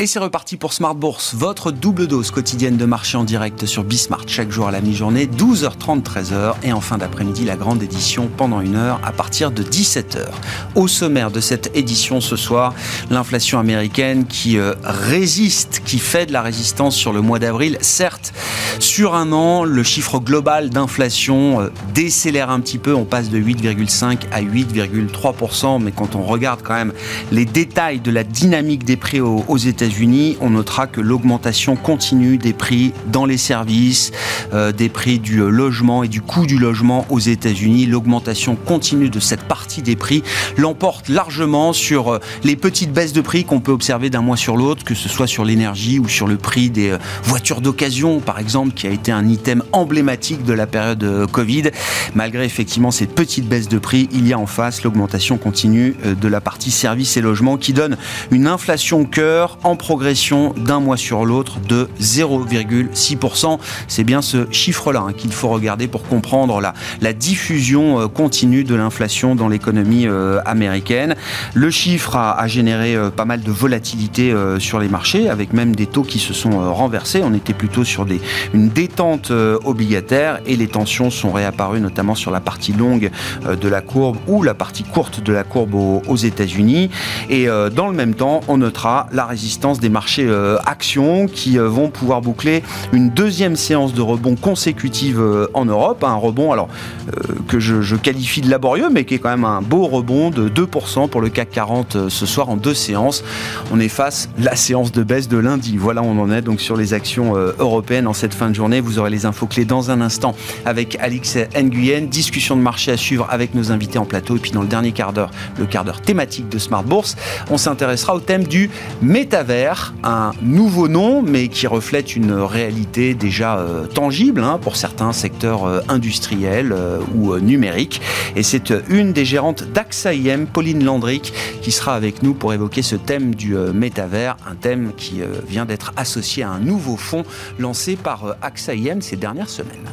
Et c'est reparti pour Smart Bourse, votre double dose quotidienne de marché en direct sur Bismart chaque jour à la mi-journée, 12h30, 13h. Et en fin d'après-midi, la grande édition pendant une heure à partir de 17h. Au sommaire de cette édition ce soir, l'inflation américaine qui euh, résiste, qui fait de la résistance sur le mois d'avril. Certes, sur un an, le chiffre global d'inflation euh, décélère un petit peu. On passe de 8,5 à 8,3%. Mais quand on regarde quand même les détails de la dynamique des prix aux États-Unis, on notera que l'augmentation continue des prix dans les services, euh, des prix du euh, logement et du coût du logement aux États-Unis. L'augmentation continue de cette partie des prix l'emporte largement sur euh, les petites baisses de prix qu'on peut observer d'un mois sur l'autre, que ce soit sur l'énergie ou sur le prix des voitures d'occasion, par exemple, qui a été un item emblématique de la période Covid. Malgré effectivement cette petite baisse de prix, il y a en face l'augmentation continue de la partie services et logements qui donne une inflation cœur en progression d'un mois sur l'autre de 0,6%. C'est bien ce chiffre-là hein, qu'il faut regarder pour comprendre la, diffusion euh, continue de l'inflation dans l'économie euh, américaine. Le chiffre a, généré euh, pas mal de volatilité sur les marchés, avec même des taux qui se sont renversés. On était plutôt sur une détente obligataire et les tensions sont réapparues notamment sur la partie longue de la courbe ou la partie courte de la courbe aux, aux États-Unis. Et dans le même temps, on notera la résistance des marchés euh, actions qui euh, vont pouvoir boucler une deuxième séance de rebond consécutive euh, en Europe. Un rebond alors que je, qualifie de laborieux, mais qui est quand même un beau rebond de 2% pour le CAC 40 ce soir en deux séances. On efface la séance de baisse de lundi. Voilà on en est donc sur les actions européennes en cette fin de journée. Vous aurez les infos clés dans un instant avec Alix Nguyen. Discussion de marché à suivre avec nos invités en plateau. Et puis dans le dernier quart d'heure, le quart d'heure thématique de Smart Bourse, on s'intéressera au thème du métavers un nouveau nom, mais qui reflète une réalité déjà euh, tangible hein, pour certains secteurs euh, industriels euh, ou numériques. Et c'est une des gérantes d'AXA IM, Pauline Landric, qui sera avec nous pour évoquer ce thème du métavers, un thème qui vient d'être associé à un nouveau fonds lancé par AXA IM ces dernières semaines.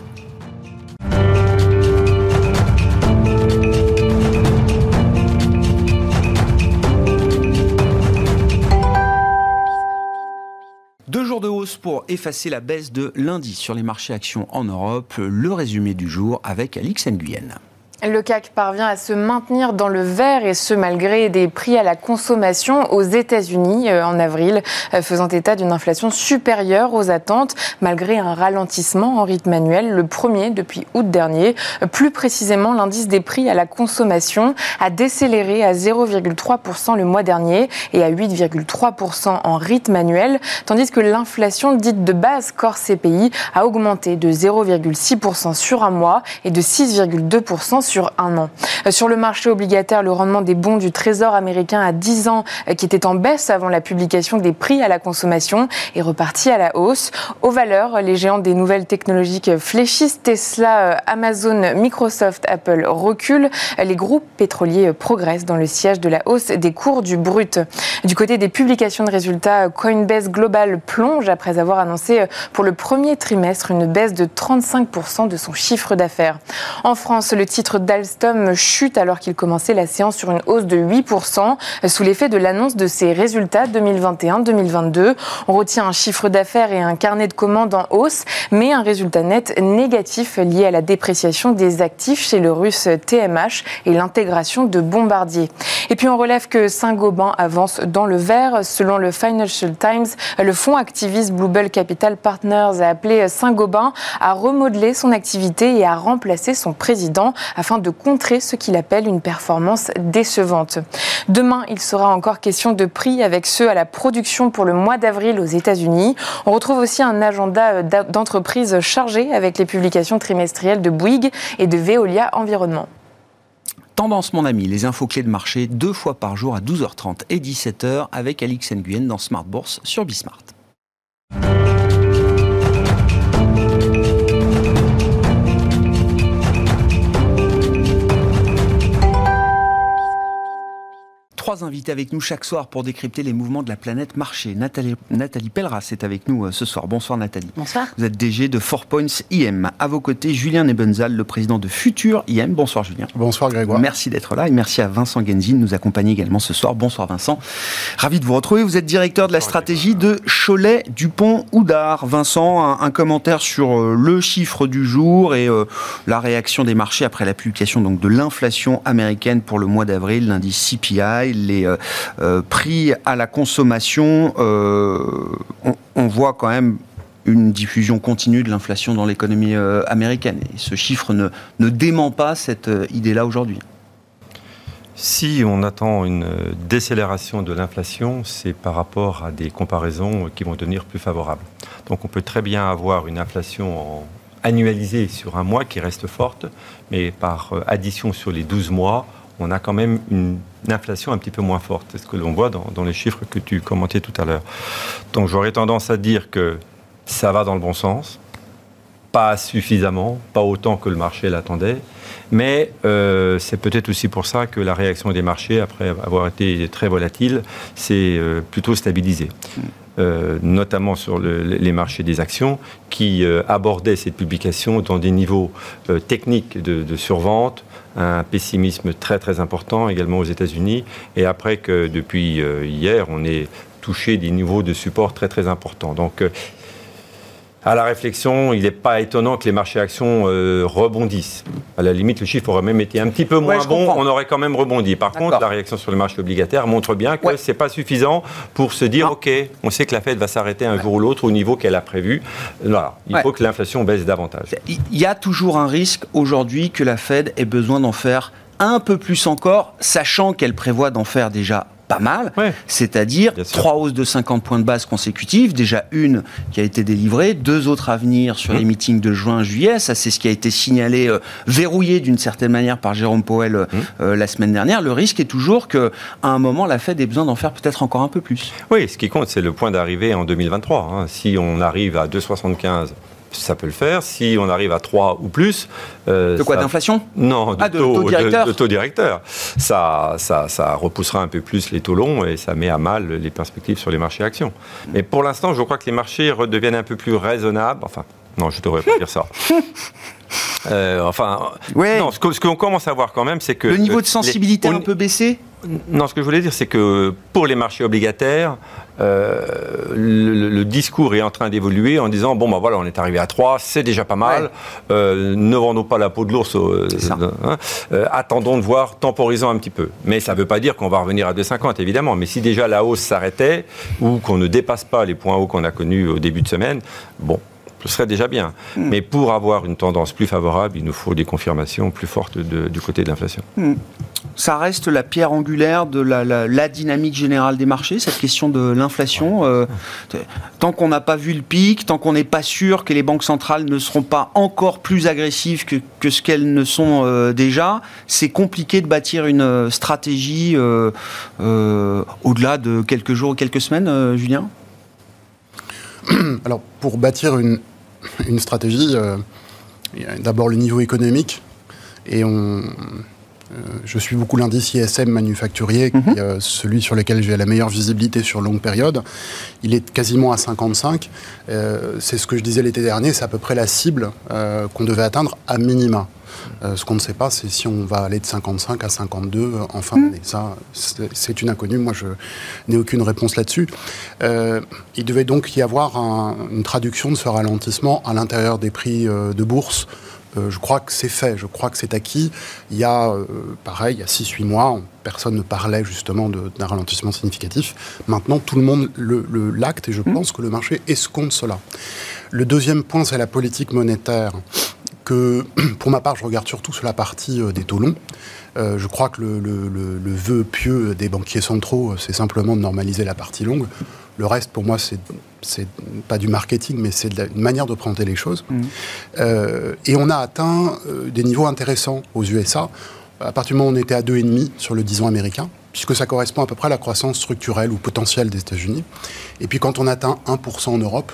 Pour effacer la baisse de lundi sur les marchés actions en Europe. Le résumé du jour avec Alix Nguyen. Le CAC parvient à se maintenir dans le vert et ce malgré des prix à la consommation aux États-Unis euh, en avril, euh, faisant état d'une inflation supérieure aux attentes malgré un ralentissement en rythme annuel, le premier depuis août dernier. Plus précisément, l'indice des prix à la consommation a décéléré à 0,3% le mois dernier et à 8,3% en rythme annuel, tandis que l'inflation dite de base corps CPI a augmenté de 0,6% sur un mois et de 6,2% sur un an. Euh, sur le marché obligataire, le rendement des bons du Trésor américain à 10 ans, euh, qui était en baisse avant la publication des prix à la consommation, est reparti à la hausse. Aux valeurs, les géants des nouvelles technologiques fléchissent. Tesla, euh, Amazon, Microsoft, Apple reculent. Les groupes pétroliers progressent dans le siège de la hausse des cours du brut. Du côté des publications de résultats, Coinbase Global plonge après avoir annoncé pour le premier trimestre une baisse de 35% de son chiffre d'affaires. En France, le titre d'Alstom chute alors qu'il commençait la séance sur une hausse de 8% sous l'effet de l'annonce de ses résultats 2021-2022. On retient un chiffre d'affaires et un carnet de commandes en hausse, mais un résultat net négatif lié à la dépréciation des actifs chez le russe TMH et l'intégration de Bombardier. Et puis on relève que Saint-Gobain avance dans le vert. Selon le Financial Times, le fonds activiste Bluebell Capital Partners a appelé Saint-Gobain à remodeler son activité et à remplacer son président de contrer ce qu'il appelle une performance décevante. Demain, il sera encore question de prix avec ceux à la production pour le mois d'avril aux États-Unis. On retrouve aussi un agenda d'entreprises chargé avec les publications trimestrielles de Bouygues et de Veolia Environnement. Tendance, mon ami, les infos clés de marché deux fois par jour à 12h30 et 17h avec Alix Nguyen dans Smart Bourse sur Bismart. Trois invités avec nous chaque soir pour décrypter les mouvements de la planète marché. Nathalie, Nathalie Pelleras est avec nous euh, ce soir. Bonsoir Nathalie. Bonsoir. Vous êtes DG de Four Points IM. À vos côtés, Julien Nebenzal, le président de Futur IM. Bonsoir Julien. Bonsoir Grégoire. Merci d'être là et merci à Vincent Genzi de nous accompagner également ce soir. Bonsoir Vincent. Ravi de vous retrouver. Vous êtes directeur de la stratégie de Cholet Dupont Houdard. Vincent, un, commentaire sur euh, le chiffre du jour et euh, la réaction des marchés après la publication donc, de l'inflation américaine pour le mois d'avril, l'indice CPI les euh, euh, prix à la consommation, euh, on, voit quand même une diffusion continue de l'inflation dans l'économie américaine. Ce chiffre ne, ne dément pas cette idée-là aujourd'hui. Si on attend une décélération de l'inflation, c'est par rapport à des comparaisons qui vont devenir plus favorables. Donc on peut très bien avoir une inflation annualisée sur un mois qui reste forte, mais par addition sur les 12 mois, on a quand même une inflation un petit peu moins forte. C'est ce que l'on voit dans, les chiffres que tu commentais tout à l'heure. Donc j'aurais tendance à dire que ça va dans le bon sens, pas suffisamment, pas autant que le marché l'attendait, mais euh, c'est peut-être aussi pour ça que la réaction des marchés, après avoir été très volatile, s'est euh, plutôt stabilisée. Euh, notamment sur les marchés des actions, qui abordaient cette publication dans des niveaux techniques de survente, un pessimisme très très important également aux États-Unis. Et après que depuis euh, hier, on est touché des niveaux de support très très importants. Donc euh, à la réflexion, il n'est pas étonnant que les marchés actions euh, rebondissent. À la limite, le chiffre aurait même été un petit peu moins bon, on aurait quand même rebondi. Par contre, la réaction sur le marché obligataire montre bien que ce n'est pas suffisant pour se dire, OK, on sait que la Fed va s'arrêter un jour ou l'autre au niveau qu'elle a prévu. Voilà, il faut que l'inflation baisse davantage. Il y a toujours un risque aujourd'hui que la Fed ait besoin d'en faire un peu plus encore, sachant qu'elle prévoit d'en faire déjà pas mal, c'est-à-dire trois hausses de 50 points de base consécutives, déjà une qui a été délivrée, deux autres à venir sur mmh. les meetings de juin-juillet, ça c'est ce qui a été signalé, euh, verrouillé d'une certaine manière par Jérôme Powell euh, mmh. euh, la semaine dernière. Le risque est toujours qu'à un moment, la Fed ait besoin d'en faire peut-être encore un peu plus. Oui, ce qui compte, c'est le point d'arrivée en 2023. Hein. Si on arrive à 2,75 ça peut le faire. Si on arrive à 3 ou plus. Euh, de quoi D'inflation? Non, de, ah, taux, directeur. De, taux directeur. Ça, ça, ça, repoussera un peu plus les taux longs et ça met à mal les perspectives sur les marchés actions. Mais pour l'instant, je crois que les marchés redeviennent un peu plus raisonnables. Enfin, non, je ne devrais pas dire ça. Euh, enfin, non, ce, que, qu'on commence à voir quand même, c'est que... Le niveau de sensibilité a un peu baissé? Non, ce que je voulais dire, c'est que pour les marchés obligataires, euh, le, discours est en train d'évoluer en disant bon ben voilà on est arrivé à 3 c'est déjà pas mal. Euh, ne vendons pas la peau de l'ours euh, hein, attendons de voir temporisons un petit peu. Mais ça ne veut pas dire qu'on va revenir à 2,50 évidemment. Mais si déjà la hausse s'arrêtait ou qu'on ne dépasse pas les points hauts qu'on a connus au début de semaine bon ce serait déjà bien. Hmm. Mais pour avoir une tendance plus favorable, il nous faut des confirmations plus fortes du côté de l'inflation. Hmm. Ça reste la pierre angulaire de la, dynamique générale des marchés, cette question de l'inflation. Euh, tant qu'on n'a pas vu le pic, tant qu'on n'est pas sûr que les banques centrales ne seront pas encore plus agressives que, ce qu'elles ne sont euh, déjà, c'est compliqué de bâtir une euh, stratégie au-delà de quelques jours ou quelques semaines, Julien? Alors, pour bâtir une, une stratégie, euh, d'abord le niveau économique. Et on, euh, je suis beaucoup l'indice ISM manufacturier, qui mhm. est celui sur lequel j'ai la meilleure visibilité sur longue période. Il est quasiment à 55. Euh, c'est ce que je disais l'été dernier, c'est à peu près la cible qu'on devait atteindre à minima. Ce qu'on ne sait pas, c'est si on va aller de 55 à 52 en fin d'année. Ça, c'est une inconnue. Moi, je n'ai aucune réponse là-dessus. il devait donc y avoir une traduction de ce ralentissement à l'intérieur des prix de bourse euh, je crois que c'est fait, je crois que c'est acquis. Il y a, euh, pareil, il y a 6-8 mois, personne ne parlait justement d'un ralentissement significatif. Maintenant, tout le monde l'acte et je mmh. pense que le marché escompte cela. Le deuxième point, c'est la politique monétaire que, pour ma part, je regarde surtout sur la partie euh, des taux longs. je crois que le, le, vœu pieux des banquiers centraux, c'est simplement de normaliser la partie longue. Le reste, pour moi, c'est pas du marketing, mais c'est une manière de présenter les choses. Mmh. Euh, et on a atteint euh, des niveaux intéressants aux USA. À partir du moment où on était à 2,5 sur le 10 ans américain, puisque ça correspond à peu près à la croissance structurelle ou potentielle des États-Unis. Et puis quand on atteint 1% en Europe,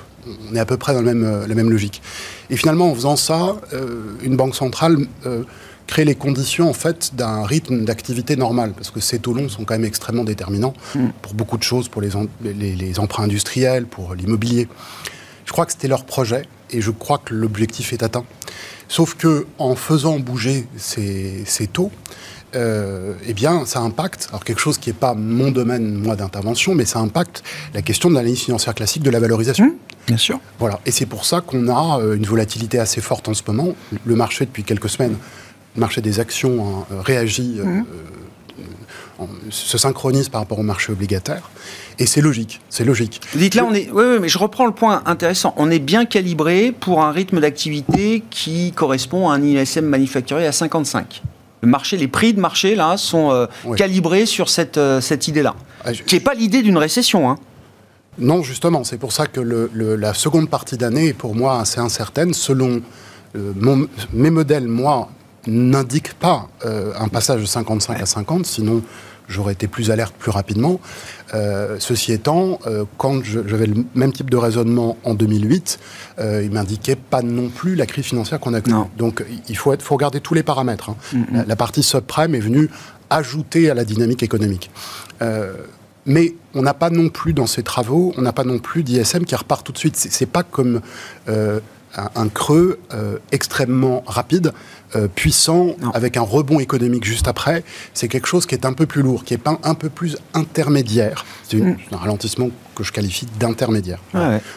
on est à peu près dans la même, euh, la même logique. Et finalement, en faisant ça, une banque centrale créer les conditions en fait d'un rythme d'activité normal, parce que ces taux longs sont quand même extrêmement déterminants mm. pour beaucoup de choses, pour les, les, emprunts industriels, pour l'immobilier. Je crois que c'était leur projet et je crois que l'objectif est atteint. Sauf que en faisant bouger ces, ces taux, euh, eh bien, ça impacte, alors quelque chose qui n'est pas mon domaine, moi, d'intervention, mais ça impacte la question de l'analyse financière classique de la valorisation. Mmh, bien sûr. Voilà. Et c'est pour ça qu'on a euh, une volatilité assez forte en ce moment. Le marché, depuis quelques semaines, le marché des actions hein, euh, réagit, mmh. se synchronise par rapport au marché obligataire. Et c'est logique, c'est logique. Vous dites là, on est. Oui, oui, mais je reprends le point intéressant. On est bien calibré pour un rythme d'activité qui correspond à un ISM manufacturier à 55 le marché, les prix de marché là sont euh, calibrés sur cette, euh, cette idée-là, ah, qui n'est pas l'idée d'une récession. Hein. Non, justement, c'est pour ça que la seconde partie d'année est pour moi assez incertaine. Selon euh, mes modèles, moi, n'indiquent pas un passage de 55 à 50, sinon j'aurais été plus alerte plus rapidement. Euh, ceci étant, euh, quand j'avais le même type de raisonnement en 2008, euh, il m'indiquait pas non plus la crise financière qu'on a connue. Donc il faut, être, faut regarder tous les paramètres. Hein. Mm-hmm. la, partie subprime est venue ajouter à la dynamique économique. mais on n'a pas non plus dans ces travaux, on n'a pas non plus d'ISM qui repart tout de suite. C'est pas comme un, creux extrêmement rapide euh, puissant, avec un rebond économique juste après, c'est quelque chose qui est un peu plus lourd, qui est un, peu plus intermédiaire. C'est mm. un ralentissement que je qualifie d'intermédiaire.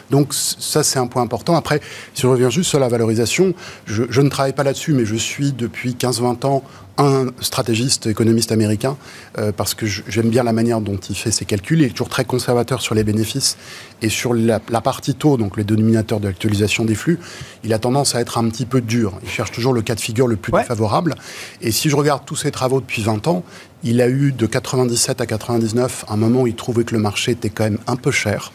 Donc ça, c'est un point important. Après, si je reviens juste sur la valorisation, je, je ne travaille pas là-dessus, mais je suis depuis 15-20 ans un stratégiste économiste américain, euh, parce que j'aime bien la manière dont il fait ses calculs. Il est toujours très conservateur sur les bénéfices et sur la, partie taux, donc les dénominateurs de l'actualisation des flux. Il a tendance à être un petit peu dur. Il cherche toujours le cas de figure le plus défavorable. Et si je regarde tous ses travaux depuis 20 ans, il a eu de 97 à 99 un moment où il trouvait que le marché était quand même un peu cher.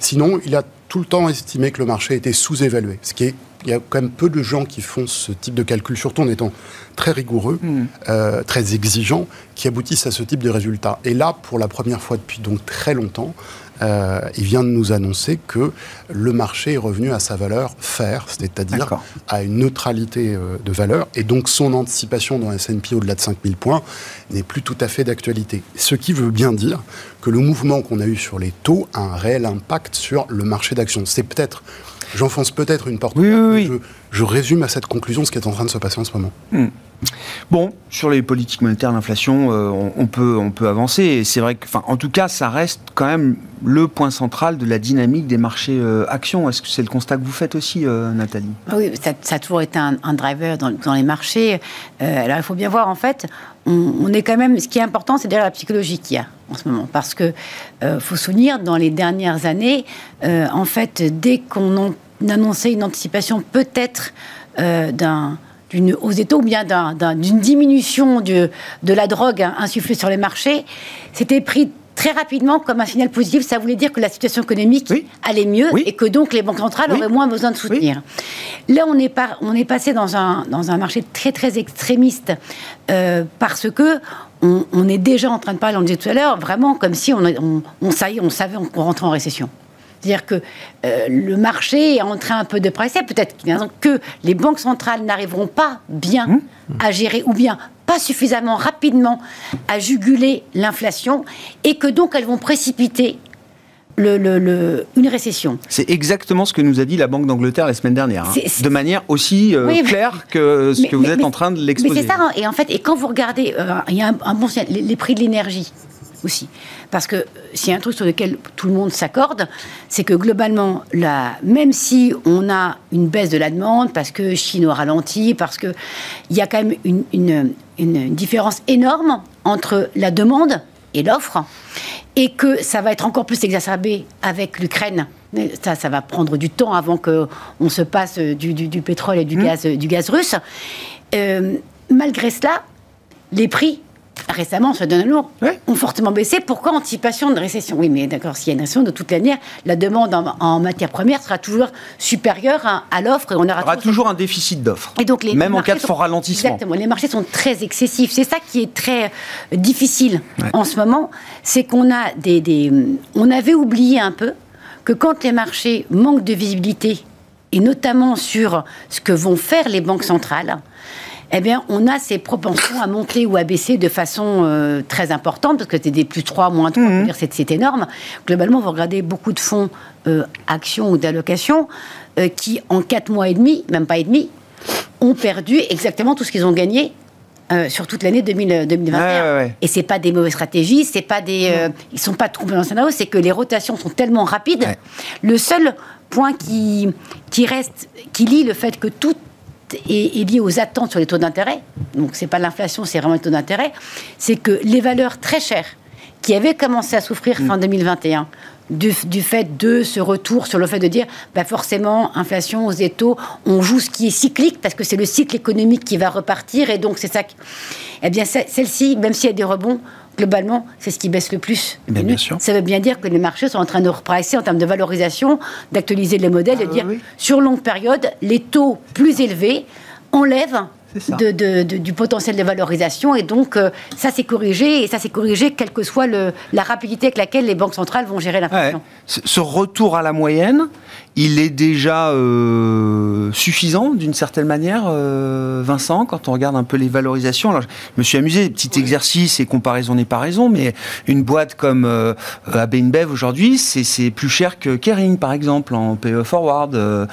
Sinon, il a tout le temps estimé que le marché était sous-évalué, ce qui est il y a quand même peu de gens qui font ce type de calcul, surtout en étant très rigoureux, hmm. euh, très exigeants, qui aboutissent à ce type de résultats. Et là, pour la première fois depuis donc très longtemps, euh, il vient de nous annoncer que le marché est revenu à sa valeur faire, c'est-à-dire à une neutralité euh, de valeur, et donc son anticipation dans S&P au-delà de 5000 points n'est plus tout à fait d'actualité. Ce qui veut bien dire que le mouvement qu'on a eu sur les taux a un réel impact sur le marché d'actions. C'est peut-être J'enfonce peut-être une porte. Oui, oui, Je, résume à cette conclusion ce qui est en train de se passer en ce moment. Hmm. Bon, sur les politiques monétaires, l'inflation, euh, on, peut, on peut avancer. Et c'est vrai que, en tout cas, ça reste quand même le point central de la dynamique des marchés euh, actions. Est-ce que c'est le constat que vous faites aussi, euh, Nathalie? Ah Oui, ça, a toujours été un, driver dans, les marchés. alors, il faut bien voir, en fait, on, est quand même. Ce qui est important, c'est déjà la psychologie qu'il y a en ce moment. Parce que, faut souvenir, dans les dernières années, en fait, dès qu'on annonçait une anticipation peut-être d'un d'une hausse des taux ou bien d'une diminution de, de la drogue insufflée sur les marchés, c'était pris très rapidement comme un signal positif. Ça voulait dire que la situation économique allait mieux et que donc les banques centrales auraient moins besoin de soutenir. Là, on est, pas, on est passé dans un, dans un marché très très extrémiste euh, parce que on, est déjà en train de parler, on le disait tout à l'heure, vraiment comme si on, on, on, on savait qu'on rentrait en récession. C'est-à-dire que euh, le marché est en train un peu de presser. Peut-être que les banques centrales n'arriveront pas bien mmh. à gérer ou bien pas suffisamment rapidement à juguler l'inflation et que donc elles vont précipiter le, une récession. C'est exactement ce que nous a dit la Banque d'Angleterre la semaine dernière, hein. de manière aussi euh, claire que ce que vous êtes en train de l'exposer. Mais c'est ça, hein. et en fait, et quand vous regardez, euh, il y a un, bon les prix de l'énergie aussi. Parce que s'il y a un truc sur lequel tout le monde s'accorde, c'est que globalement, là, même si on a une baisse de la demande, parce que Chine a ralenti, parce qu'il y a quand même une, une, une différence énorme entre la demande et l'offre, et que ça va être encore plus exacerbé avec l'Ukraine. Ça, ça va prendre du temps avant qu'on se passe du, du, pétrole et du, mmh. gaz, du gaz russe. Euh, malgré cela, les prix récemment, se donne lourd, ont fortement baissé. Pourquoi anticipation de récession? Oui, mais d'accord, s'il y a une récession, de toute manière, la demande en, en matière première sera toujours supérieure à, l'offre et on aura, aura toujours, un déficit d'offre. Et donc, les, même en cas de fort ralentissement. Exactement. Les marchés sont très excessifs. C'est ça qui est très euh, difficile en ce moment, c'est qu'on a des, des, on avait oublié un peu que quand les marchés manquent de visibilité et notamment sur ce que vont faire les banques centrales, eh bien, on a ces propensions à monter ou à baisser de façon euh, très importante, parce que c'était des plus 3, moins 3, mmh. c'est énorme. Globalement, vous regardez beaucoup de fonds euh, actions ou d'allocations euh, qui, en 4 mois et demi, même pas et demi, ont perdu exactement tout ce qu'ils ont gagné sur toute l'année 2021. Et c'est pas des mauvaises stratégies, c'est pas des, ils sont pas trop dans scénario, c'est que les rotations sont tellement rapides. Le seul point qui, qui reste, qui lie le fait que tout est, lié aux attentes sur les taux d'intérêt, donc c'est pas l'inflation, c'est vraiment les taux d'intérêt, c'est que les valeurs très chères qui avaient commencé à souffrir fin 2021 mm. du, du, fait de ce retour sur le fait de dire bah forcément inflation aux taux on joue ce qui est cyclique parce que c'est le cycle économique qui va repartir et donc c'est ça qui... eh bien celle-ci même s'il y a des rebonds globalement, c'est ce qui baisse le plus. Bien, sûr. Ça veut bien dire que les marchés sont en train de repricer en termes de valorisation, d'actualiser les modèles, de ah dire sur longue période, les taux plus élevés enlèvent du potentiel de valorisation. Et donc, euh, ça s'est corrigé, et ça s'est corrigé quelle que soit le, la rapidité avec laquelle les banques centrales vont gérer l'inflation. Ce retour à la moyenne, il est déjà euh, suffisant d'une certaine manière, euh, Vincent, quand on regarde un peu les valorisations. Alors, je me suis amusé, petit exercice et comparaison n'est pas raison, mais une boîte comme euh, AB InBev aujourd'hui, c'est plus cher que Kering, par exemple, en PE Forward. Euh,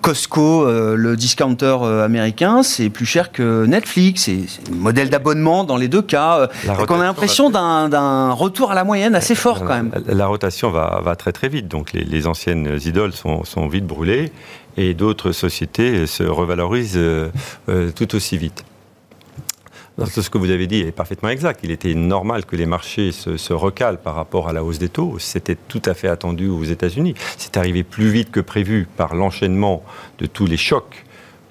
Costco, le discounter américain, c'est plus cher que Netflix. C'est un modèle d'abonnement dans les deux cas. donc on a l'impression d'un retour à la moyenne assez fort quand même. La, rotation va, va, très très vite, donc les, les anciennes idoles sont sont, vite brûlés et d'autres sociétés se revalorisent euh, euh, tout aussi vite. ce que vous avez dit est parfaitement exact. Il était normal que les marchés se, recalent par rapport à la hausse des taux. C'était tout à fait attendu aux États-Unis. C'est arrivé plus vite que prévu par l'enchaînement de tous les chocs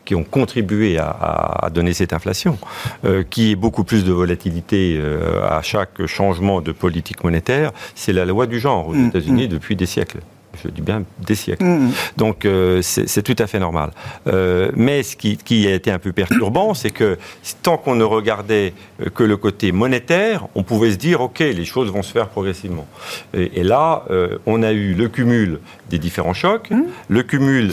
qui ont contribué à, donner cette inflation, euh, qui est beaucoup plus de volatilité à chaque changement de politique monétaire. C'est la loi du genre aux mmh, États-Unis mmh. depuis des siècles je dis bien des siècles. Mm. Donc euh, c'est tout à fait normal. Euh, mais ce qui, qui, a été un peu perturbant, c'est que tant qu'on ne regardait euh, que le côté monétaire, on pouvait se dire, OK, les choses vont se faire progressivement. Et, là, on a eu le cumul des différents chocs, mm. le cumul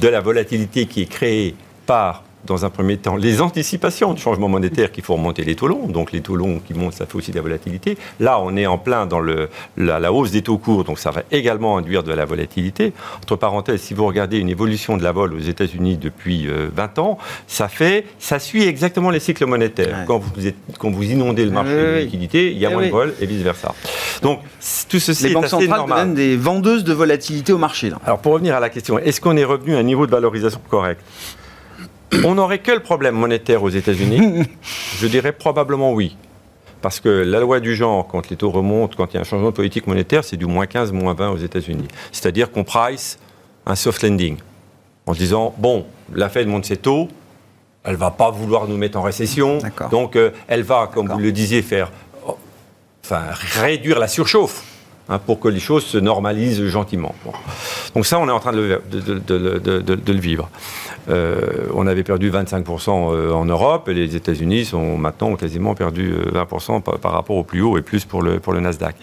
de la volatilité qui est créée par dans un premier temps, les anticipations du changement monétaire qui font remonter les taux longs. Donc les taux longs qui montent, ça fait aussi de la volatilité. Là, on est en plein dans le, la, hausse des taux courts, donc ça va également induire de la volatilité. Entre parenthèses, si vous regardez une évolution de la vol aux États-Unis depuis 20 euh, ans, ça fait, ça suit exactement les cycles monétaires. Quand, vous êtes, quand vous inondez le marché de liquidité, il y a moins de vol et vice-versa. Donc tout ceci les est banques assez centrales deviennent des vendeuses de volatilité au marché. Alors pour revenir à la question, est-ce qu'on est revenu à un niveau de valorisation correct? On n'aurait que le problème monétaire aux États-Unis Je dirais probablement oui. Parce que la loi du genre, quand les taux remontent, quand il y a un changement de politique monétaire, c'est du moins 15, moins 20 aux États-Unis. C'est-à-dire qu'on price un soft landing en se disant bon, la Fed monte ses taux, elle va pas vouloir nous mettre en récession, donc euh, elle va, comme vous le disiez, faire, enfin, réduire la surchauffe. Hein, pour que les choses se normalisent gentiment. Donc ça, on est en train de le, vivre. Euh, on avait perdu 25% euh, en Europe et les États-Unis sont maintenant quasiment perdu 20% euh, par, rapport au plus haut et plus pour le, pour le Nasdaq.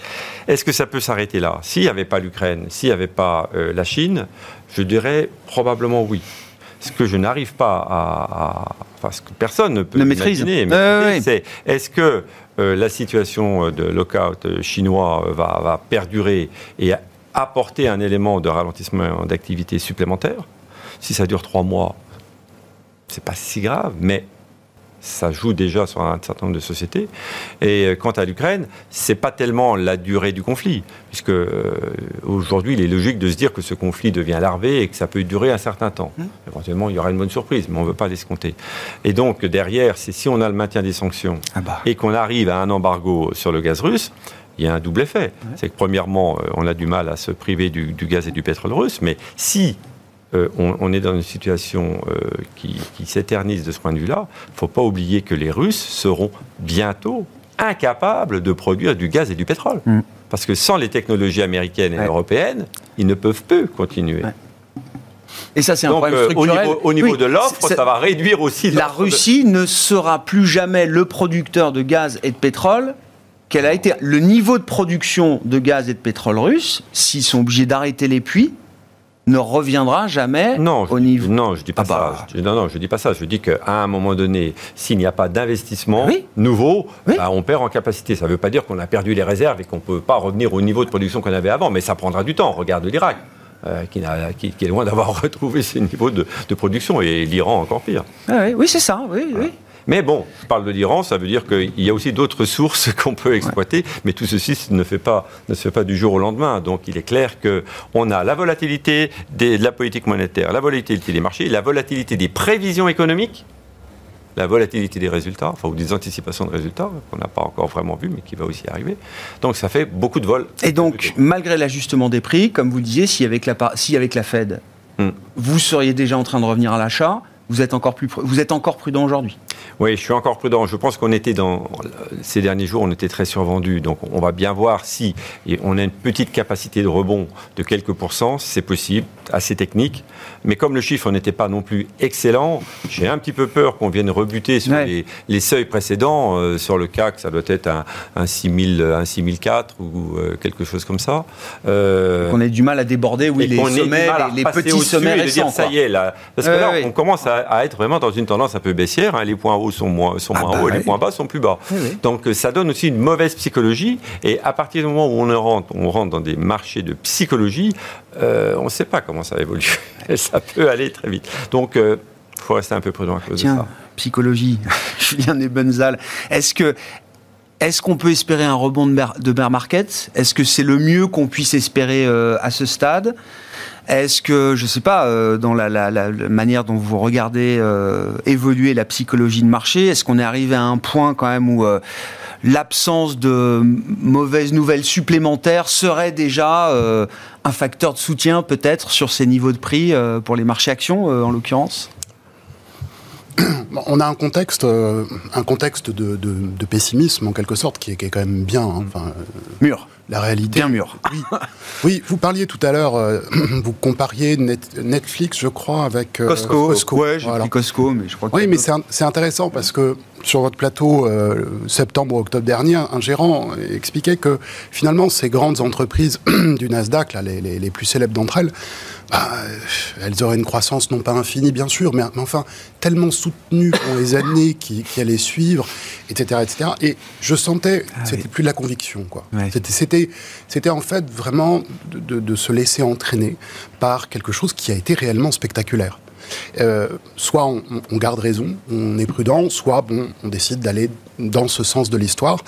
Est-ce que ça peut s'arrêter là? S'il n'y avait pas l'Ukraine, s'il n'y avait pas la Chine, je dirais probablement oui. Ce que je n'arrive pas à, Enfin, ce que personne ne peut imaginer, c'est est-ce que la situation de lockout chinois va, va perdurer et apporter un élément de ralentissement d'activité supplémentaire? Si ça dure trois mois, c'est pas si grave, mais ça joue déjà sur un certain nombre de sociétés. Et euh, quant à l'Ukraine, c'est pas tellement la durée du conflit, puisque euh, aujourd'hui, il est logique de se dire que ce conflit devient larvé et que ça peut durer un certain temps. Mmh. Éventuellement, il y aura une bonne surprise, mais on ne veut pas l'escompter. Et donc, derrière, c'est si on a le maintien des sanctions ah bah. et qu'on arrive à un embargo sur le gaz russe, il y a un double effet. C'est que premièrement, euh, on a du mal à se priver du, du gaz et du pétrole russe, mais si euh, on, est dans une situation euh, qui, s'éternise de ce point de vue-là. Il ne faut pas oublier que les Russes seront bientôt incapables de produire du gaz et du pétrole. Mm. Parce que sans les technologies américaines et européennes, ils ne peuvent plus continuer. Et ça, c'est un problème euh, structurel. Au niveau, de l'offre, ça va réduire aussi. La Russie ne sera plus jamais le producteur de gaz et de pétrole qu'elle a été. Le niveau de production de gaz et de pétrole russe, s'ils sont obligés d'arrêter les puits, ne reviendra jamais non, au niveau. Non, je dis pas ah bah. ça. Je, non, non, je dis pas ça. Je dis qu'à un moment donné, s'il n'y a pas d'investissement nouveau, bah, on perd en capacité. Ça ne veut pas dire qu'on a perdu les réserves et qu'on ne peut pas revenir au niveau de production qu'on avait avant, mais ça prendra du temps. Regarde l'Irak. Euh, qui, qui, est loin d'avoir retrouvé ses niveaux de, production, et l'Iran encore pire. Ah oui, oui c'est ça, oui, oui. Mais bon, je parle de l'Iran, ça veut dire qu'il y a aussi d'autres sources qu'on peut exploiter, mais tout ceci ne, fait pas, ne se fait pas du jour au lendemain. Donc il est clair qu'on a la volatilité de la politique monétaire, la volatilité des marchés, la volatilité des prévisions économiques, la volatilité des résultats, enfin, ou des anticipations de résultats, qu'on n'a pas encore vraiment vu, mais qui va aussi arriver. Donc ça fait beaucoup de vols. Et donc, malgré l'ajustement des prix, comme vous disiez, si avec la, si avec la Fed, hmm. vous seriez déjà en train de revenir à l'achat, vous êtes encore, plus, vous êtes encore prudent aujourd'hui oui, je suis encore prudent. Je pense qu'on était dans ces derniers jours, on était très survendu. Donc, on va bien voir si on a une petite capacité de rebond de quelques pourcents, c'est possible, assez technique. Mais comme le chiffre n'était pas non plus excellent, j'ai un petit peu peur qu'on vienne rebuter sur les, seuils précédents. Euh, sur le CAC, ça doit être un, un 6000, un 6004 ou euh, quelque chose comme ça. Euh, on ait du mal à déborder, oui, les sommets, les, petits sommets récents. ça y est, là. Parce que là, on commence à, être vraiment dans une tendance un peu baissière. Hein. Les points hauts sont moins, sont ah moins bah hauts et les points bas sont plus bas. Donc, ça donne aussi une mauvaise psychologie. Et à partir du moment où on rentre, on rentre dans des marchés de psychologie, on ne sait pas comment ça évolue. ça peut aller très vite. Donc, il euh, faut rester un peu prudent à cause Tiens, de ça. Psychologie, Julien Nebenzal. Est-ce que est-ce qu'on peut espérer un rebond de bear, market Est-ce que c'est le mieux qu'on puisse espérer euh, à ce stade? Est-ce que, je ne sais pas, euh, dans la, manière dont vous regardez évoluer la psychologie de marché, est-ce qu'on est arrivé à un point quand même où l'absence de mauvaises nouvelles supplémentaires serait déjà euh, un facteur de soutien peut-être sur ces niveaux de prix euh, pour les marchés actions euh, en l'occurrence? On a un contexte, un contexte de, pessimisme en quelque sorte qui est, quand même bien. Hein, enfin, Mûr. La réalité. Bien mûr. Oui. oui, vous parliez tout à l'heure, vous compariez Netflix, je crois, avec Costco. Costco. Ouais, j'ai Costco, mais je crois que. Oui, mais c'est intéressant parce que sur votre plateau euh, septembre octobre dernier, un gérant expliquait que finalement ces grandes entreprises du Nasdaq, là, les, plus célèbres d'entre elles, bah, elles auraient une croissance non pas infinie bien sûr, mais, enfin tellement soutenue pour les années qui, allaient suivre, etc., etc. Et je sentais, ah c'était plus de la conviction, quoi. C'était, c'était en fait vraiment de se laisser entraîner par quelque chose qui a été réellement spectaculaire. Euh, soit on, garde raison, on est prudent, soit bon, on décide d'aller dans ce sens de l'histoire.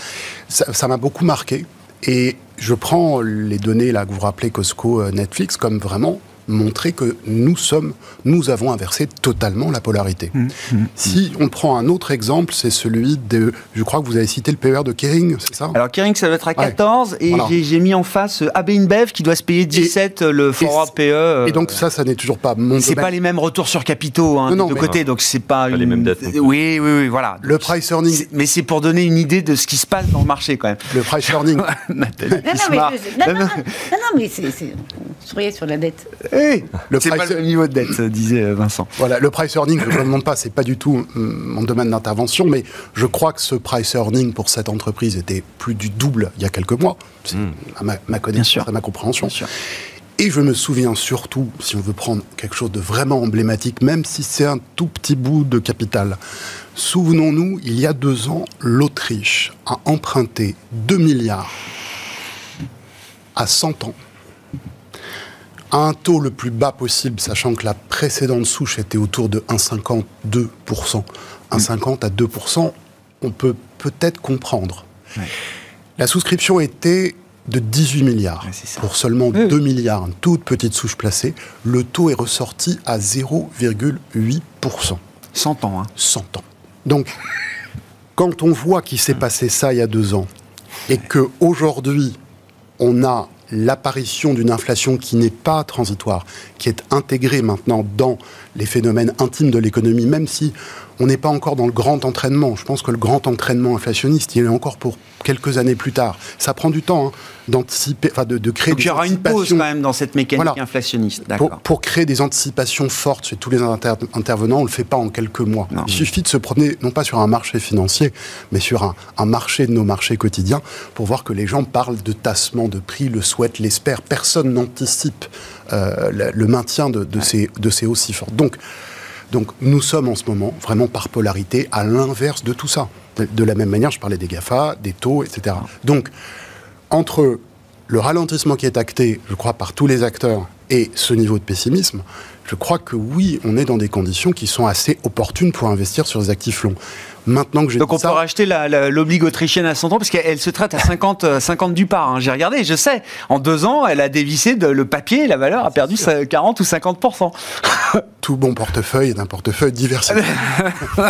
Ça m'a beaucoup marqué. Et je prends les données là que vous rappelez Costco, euh, Netflix comme vraiment montrer que nous sommes, nous avons inversé totalement la polarité. Mmh, mmh, si on prend un autre exemple, c'est celui de, je crois que vous avez cité le PER de Kering, c'est ça? Alors Kering, ça va être à 14, et j'ai mis en face euh, AB InBev qui doit se payer 17 euh, le forward PE. Euh, et donc ça, ça n'est toujours pas mon C'est pas les mêmes retours sur capitaux hein, de côté, donc c'est pas, les mêmes dettes. Oui, oui, oui, voilà. Le price earning. Mais c'est pour donner une idée de ce qui se passe dans le marché quand même. Le price earning. non, non, mais, non, non, mais c'est, souriez sur la dette. Le c'est pas le niveau de dette, disait Vincent. Voilà, le price earning, je ne demande pas, c'est pas du tout mon domaine d'intervention, mais je crois que ce price earning pour cette entreprise était plus du double il y a quelques mois. C'est hmm. à ma, connaissance, à ma compréhension. Et je me souviens surtout, si on veut prendre quelque chose de vraiment emblématique, même si c'est un tout petit bout de capital, souvenons-nous, il y a deux ans, l'Autriche a emprunté 2 milliards à 100 ans à un taux le plus bas possible, sachant que la précédente souche était autour de 1,52%. 1,50 à 2%, on peut peut-être comprendre. La souscription était de 18 milliards pour seulement 2 milliards, une toute petite souche placée. Le taux est ressorti à 0,8%. 100 ans, hein 100 ans. Donc, quand on voit qu'il s'est passé ça il y a deux ans, et qu'aujourd'hui, on a l'apparition d'une inflation qui n'est pas transitoire, qui est intégrée maintenant dans les phénomènes intimes de l'économie, même si on n'est pas encore dans le grand entraînement. Je pense que le grand entraînement inflationniste, il est encore pour quelques années plus tard. Ça prend du temps hein, d'anticiper, enfin de, créer. Donc il y aura une pause quand même dans cette mécanique inflationniste. Pour, pour, créer des anticipations fortes chez tous les intervenants, on le fait pas en quelques mois. Il suffit de se promener non pas sur un marché financier, mais sur un, marché de nos marchés quotidiens pour voir que les gens parlent de tassement de prix, le souhaitent, l'espèrent. Personne n'anticipe euh, le, maintien de, ces, de ces hausses si fortes. Donc donc nous sommes en ce moment vraiment par polarité à l'inverse de tout ça. De la même manière, je parlais des GAFA, des taux, etc. Donc, entre le ralentissement qui est acté, je crois, par tous les acteurs et ce niveau de pessimisme, je crois que oui, on est dans des conditions qui sont assez opportunes pour investir sur des actifs longs. Maintenant que Donc on peut racheter l'oblige autrichienne à 100 ans parce qu'elle se traite à 50, 50 euh, du par. Hein. J'ai regardé, je sais. En deux ans, elle a dévissé de, le papier, la valeur a perdu 40 ou 50% Tout bon portefeuille est un portefeuille diversifié.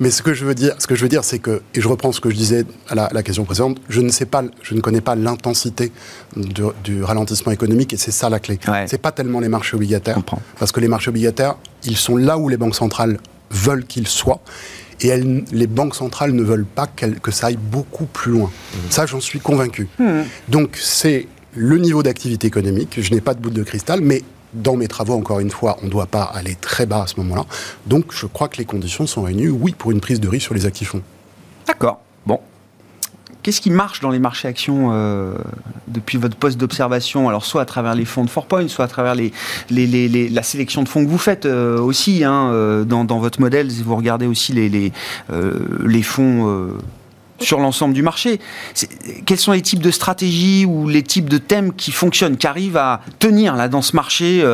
Mais ce que je veux dire, ce que je veux dire, c'est que, et je reprends ce que je disais à la, question précédente, je ne sais pas, je ne connais pas l'intensité du, ralentissement économique, et c'est ça la clé. Ouais. C'est pas tellement les marchés obligataires, parce que les marchés obligataires, ils sont là où les banques centrales veulent qu'ils soient. Et les banques centrales ne veulent pas que ça aille beaucoup plus loin. Mmh. Ça, j'en suis convaincu. Mmh. Donc, c'est le niveau d'activité économique. Je n'ai pas de bout de cristal, mais dans mes travaux, encore une fois, on ne doit pas aller très bas à ce moment-là. Donc, je crois que les conditions sont réunies, oui, pour une prise de risque sur les actifs fonds. D'accord. Qu'est-ce qui marche dans les marchés actions euh, depuis votre poste d'observation Alors, soit à travers les fonds de Four Point, soit à travers la sélection de fonds que vous faites euh, aussi hein, euh, dans, votre modèle. Vous regardez aussi les, fonds sur l'ensemble du marché. Quels sont les types de stratégies ou les types de thèmes qui fonctionnent, qui arrivent à tenir là, dans ce marché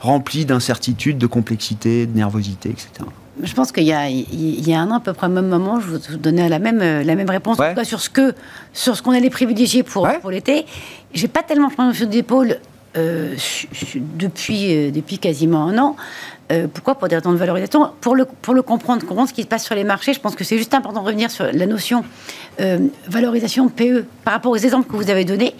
rempli d'incertitudes, de complexité, de nervosité, etc. Je pense qu'il y, y, a un an, à peu près au même moment, je vous donnais la même, la même réponse sur ce que sur ce qu'on allait privilégier pour, pour l'été. J'ai pas tellement pris d'épaule euh, depuis, euh, depuis quasiment un an. Euh, pourquoi Pour des raisons de valorisation. Pour le, comprendre, comprendre ce qui se passe sur les marchés, je pense que c'est juste important de revenir sur la notion euh, valorisation PE par rapport aux exemples que vous avez donnés.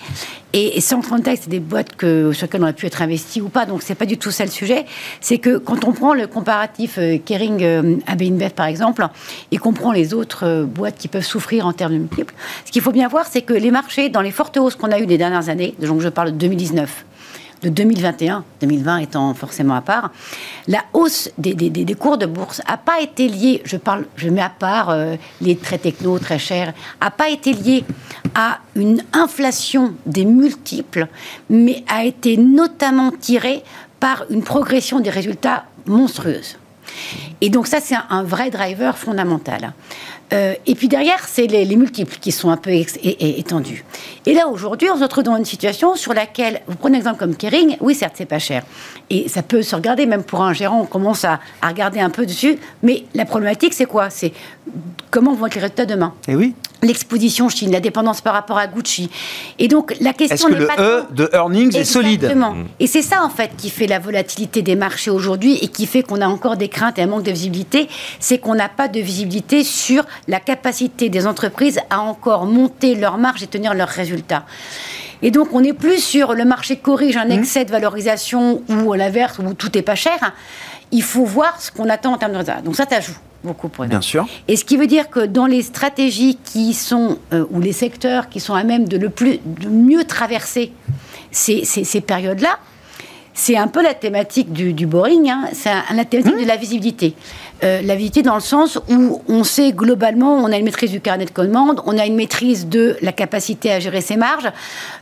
Et, sans contexte, des boîtes que, sur lesquelles on a pu être investi ou pas, donc c'est pas du tout ça le sujet. C'est que quand on prend le comparatif euh, Kering euh, AB par exemple, et qu'on prend les autres boîtes qui peuvent souffrir en termes de multiples, ce qu'il faut bien voir, c'est que les marchés, dans les fortes hausses qu'on a eues les dernières années, donc je parle de 2019, de 2021, 2020 étant forcément à part, la hausse des, des, cours de bourse n'a pas été liée, je parle, je mets à part euh, les très techno, très chers, n'a pas été liée à une inflation des multiples, mais a été notamment tirée par une progression des résultats monstrueuse. Et donc ça, c'est un vrai driver fondamental. Euh, et puis derrière, c'est les, multiples qui sont un peu étendus. Et là, aujourd'hui, on se retrouve dans une situation sur laquelle, vous prenez exemple comme Kering, oui, certes, c'est pas cher. Et ça peut se regarder, même pour un gérant, on commence à, à regarder un peu dessus. Mais la problématique, c'est quoi? C'est comment vont être les résultats demain Et eh oui l'exposition Chine, la dépendance par rapport à Gucci. Et donc la question n'est pas... Est-ce que le E de earnings est solide Exactement. Mm. Et c'est ça en fait qui fait la volatilité des marchés aujourd'hui et qui fait qu'on a encore des craintes et un manque de visibilité, c'est qu'on n'a pas de visibilité sur la capacité des entreprises à encore monter leurs marges et tenir leurs résultats. Et donc, on n'est plus sur le marché corrige un mm. excès de valorisation ou à l'inverse, où tout est pas cher. Il faut voir ce qu'on attend en termes de résultats. Donc, ça t'ajoute beaucoup pour Bien sûr. Et ce qui veut dire que dans les stratégies qui sont, euh, ou les secteurs qui sont à même de le plus, de mieux traverser ces, ces, périodes-là, c'est un peu la thématique du, du boring, hein. c'est la thématique mmh. de la visibilité. Euh, la visibilité dans le sens où on sait globalement, on a une maîtrise du carnet de commande, on a une maîtrise de la capacité à gérer ses marges,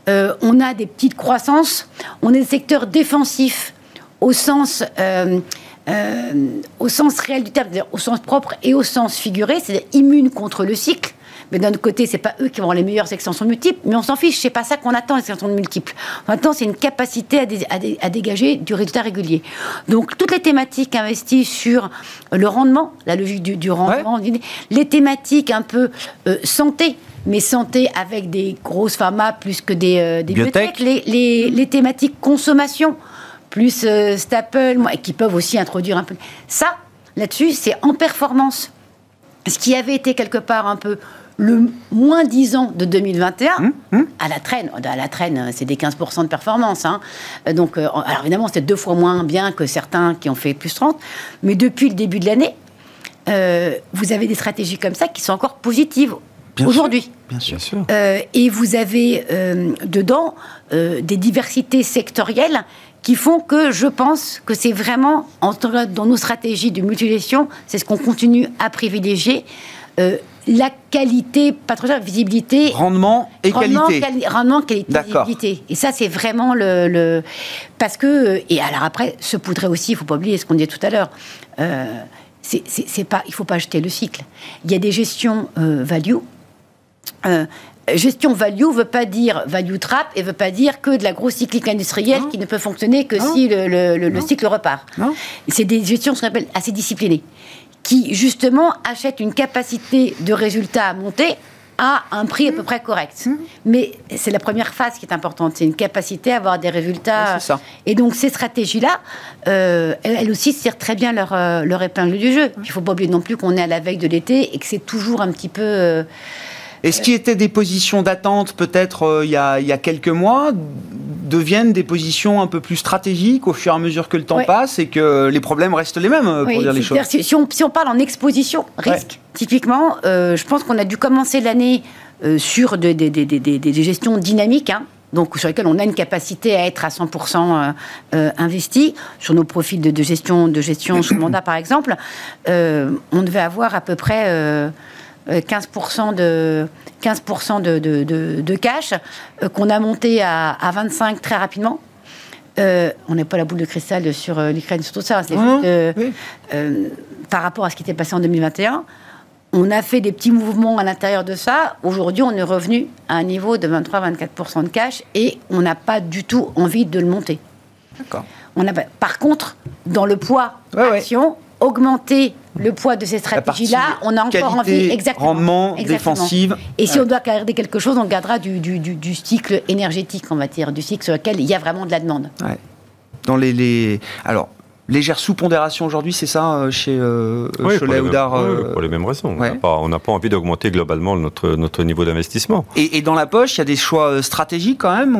euh, on a des petites croissances, on est des secteurs défensifs au sens euh, au sens réel du terme, au sens propre et au sens figuré, c'est-à-dire immune contre le cycle. Mais d'un autre côté, c'est pas eux qui vont avoir les meilleures extensions multiples, mais on s'en fiche, c'est pas ça qu'on attend, les extensions multiples. On attend, c'est une capacité à, dégager du résultat régulier. Donc, toutes les thématiques investies sur le rendement, la logique du, rendement, les thématiques un peu euh, santé, mais santé avec des grosses pharma plus que des, euh, biotech, les, les thématiques consommation plus euh, Staple, qui peuvent aussi introduire un peu. Ça, là-dessus, c'est en performance. Ce qui avait été quelque part un peu le moins 10 ans de 2021, hum, hum. à la traîne, à la traîne, c'est des 15% de performance. Hein. Donc, euh, alors évidemment, c'est deux fois moins bien que certains qui ont fait plus 30, mais depuis le début de l'année, euh, vous avez des stratégies comme ça qui sont encore positives aujourd'hui. Bien sûr. Euh, et vous avez dedans des diversités sectorielles qui font que je pense que c'est vraiment, dans nos stratégies de mutualisation, c'est ce qu'on continue à privilégier la qualité, pas trop cher, visibilité. Rendement et qualité. rendement, qualité, visibilité. Et ça, c'est vraiment le, Parce que. Et alors après, se poudrer aussi, il ne faut pas oublier ce qu'on disait tout à l'heure. Euh, c'est pas, il ne faut pas jeter le cycle. Il y a des gestions euh, value. Euh, gestion value ne veut pas dire value trap et ne veut pas dire que de la grosse cyclique industrielle qui ne peut fonctionner que si le, cycle repart. C'est des gestions, ce qu'on appelle, assez disciplinées qui justement achètent une capacité de résultat à monter à un prix à peu près correct. Mmh. Mais c'est la première phase qui est importante, c'est une capacité à avoir des résultats. Et donc ces stratégies-là, euh, elles, aussi tirent très bien leur, euh, leur épingle du jeu. Il ne faut pas oublier non plus qu'on est à la veille de l'été et que c'est toujours un petit peu... Euh, et ce qui était des positions d'attente peut-être euh, il, y a quelques mois deviennent des positions un peu plus stratégiques au fur et à mesure que le temps passe et que les problèmes restent les mêmes, euh, pour dire les choses. Si on, si on, parle en exposition, risque, typiquement, euh, je pense qu'on a dû commencer l'année sur des, des, des, des, gestions dynamiques. Hein, donc sur lesquelles on a une capacité à être à 100% investi. Sur nos profils de, gestion, de gestion sous mandat, par exemple, on devait avoir à peu près 15% euh, de, 15 de, de, de, cash, euh, qu'on a monté à, à, 25 très rapidement. Euh, on n'est pas la boule de cristal sur l'Ukraine, sur tout ça. par rapport à ce qui était passé en 2021, on a fait des petits mouvements à l'intérieur de ça. Aujourd'hui, on est revenu à un niveau de 23-24% de cash et on n'a pas du tout envie de le monter. D'accord. On a, par contre, dans le poids action, augmenter le poids de ces stratégies-là, on a encore envie exactement rendement défensive. Et si on doit garder quelque chose, on gardera du, du, cycle énergétique, on va dire, du cycle sur lequel il y a vraiment de la demande. Dans les, les... alors légère sous-pondération aujourd'hui, c'est ça euh, chez euh, oui, Cholet pour, les mêmes, euh, pour les mêmes raisons. On n'a pas, envie d'augmenter globalement notre, notre niveau d'investissement. Et, dans la poche, il y a des choix stratégiques quand même?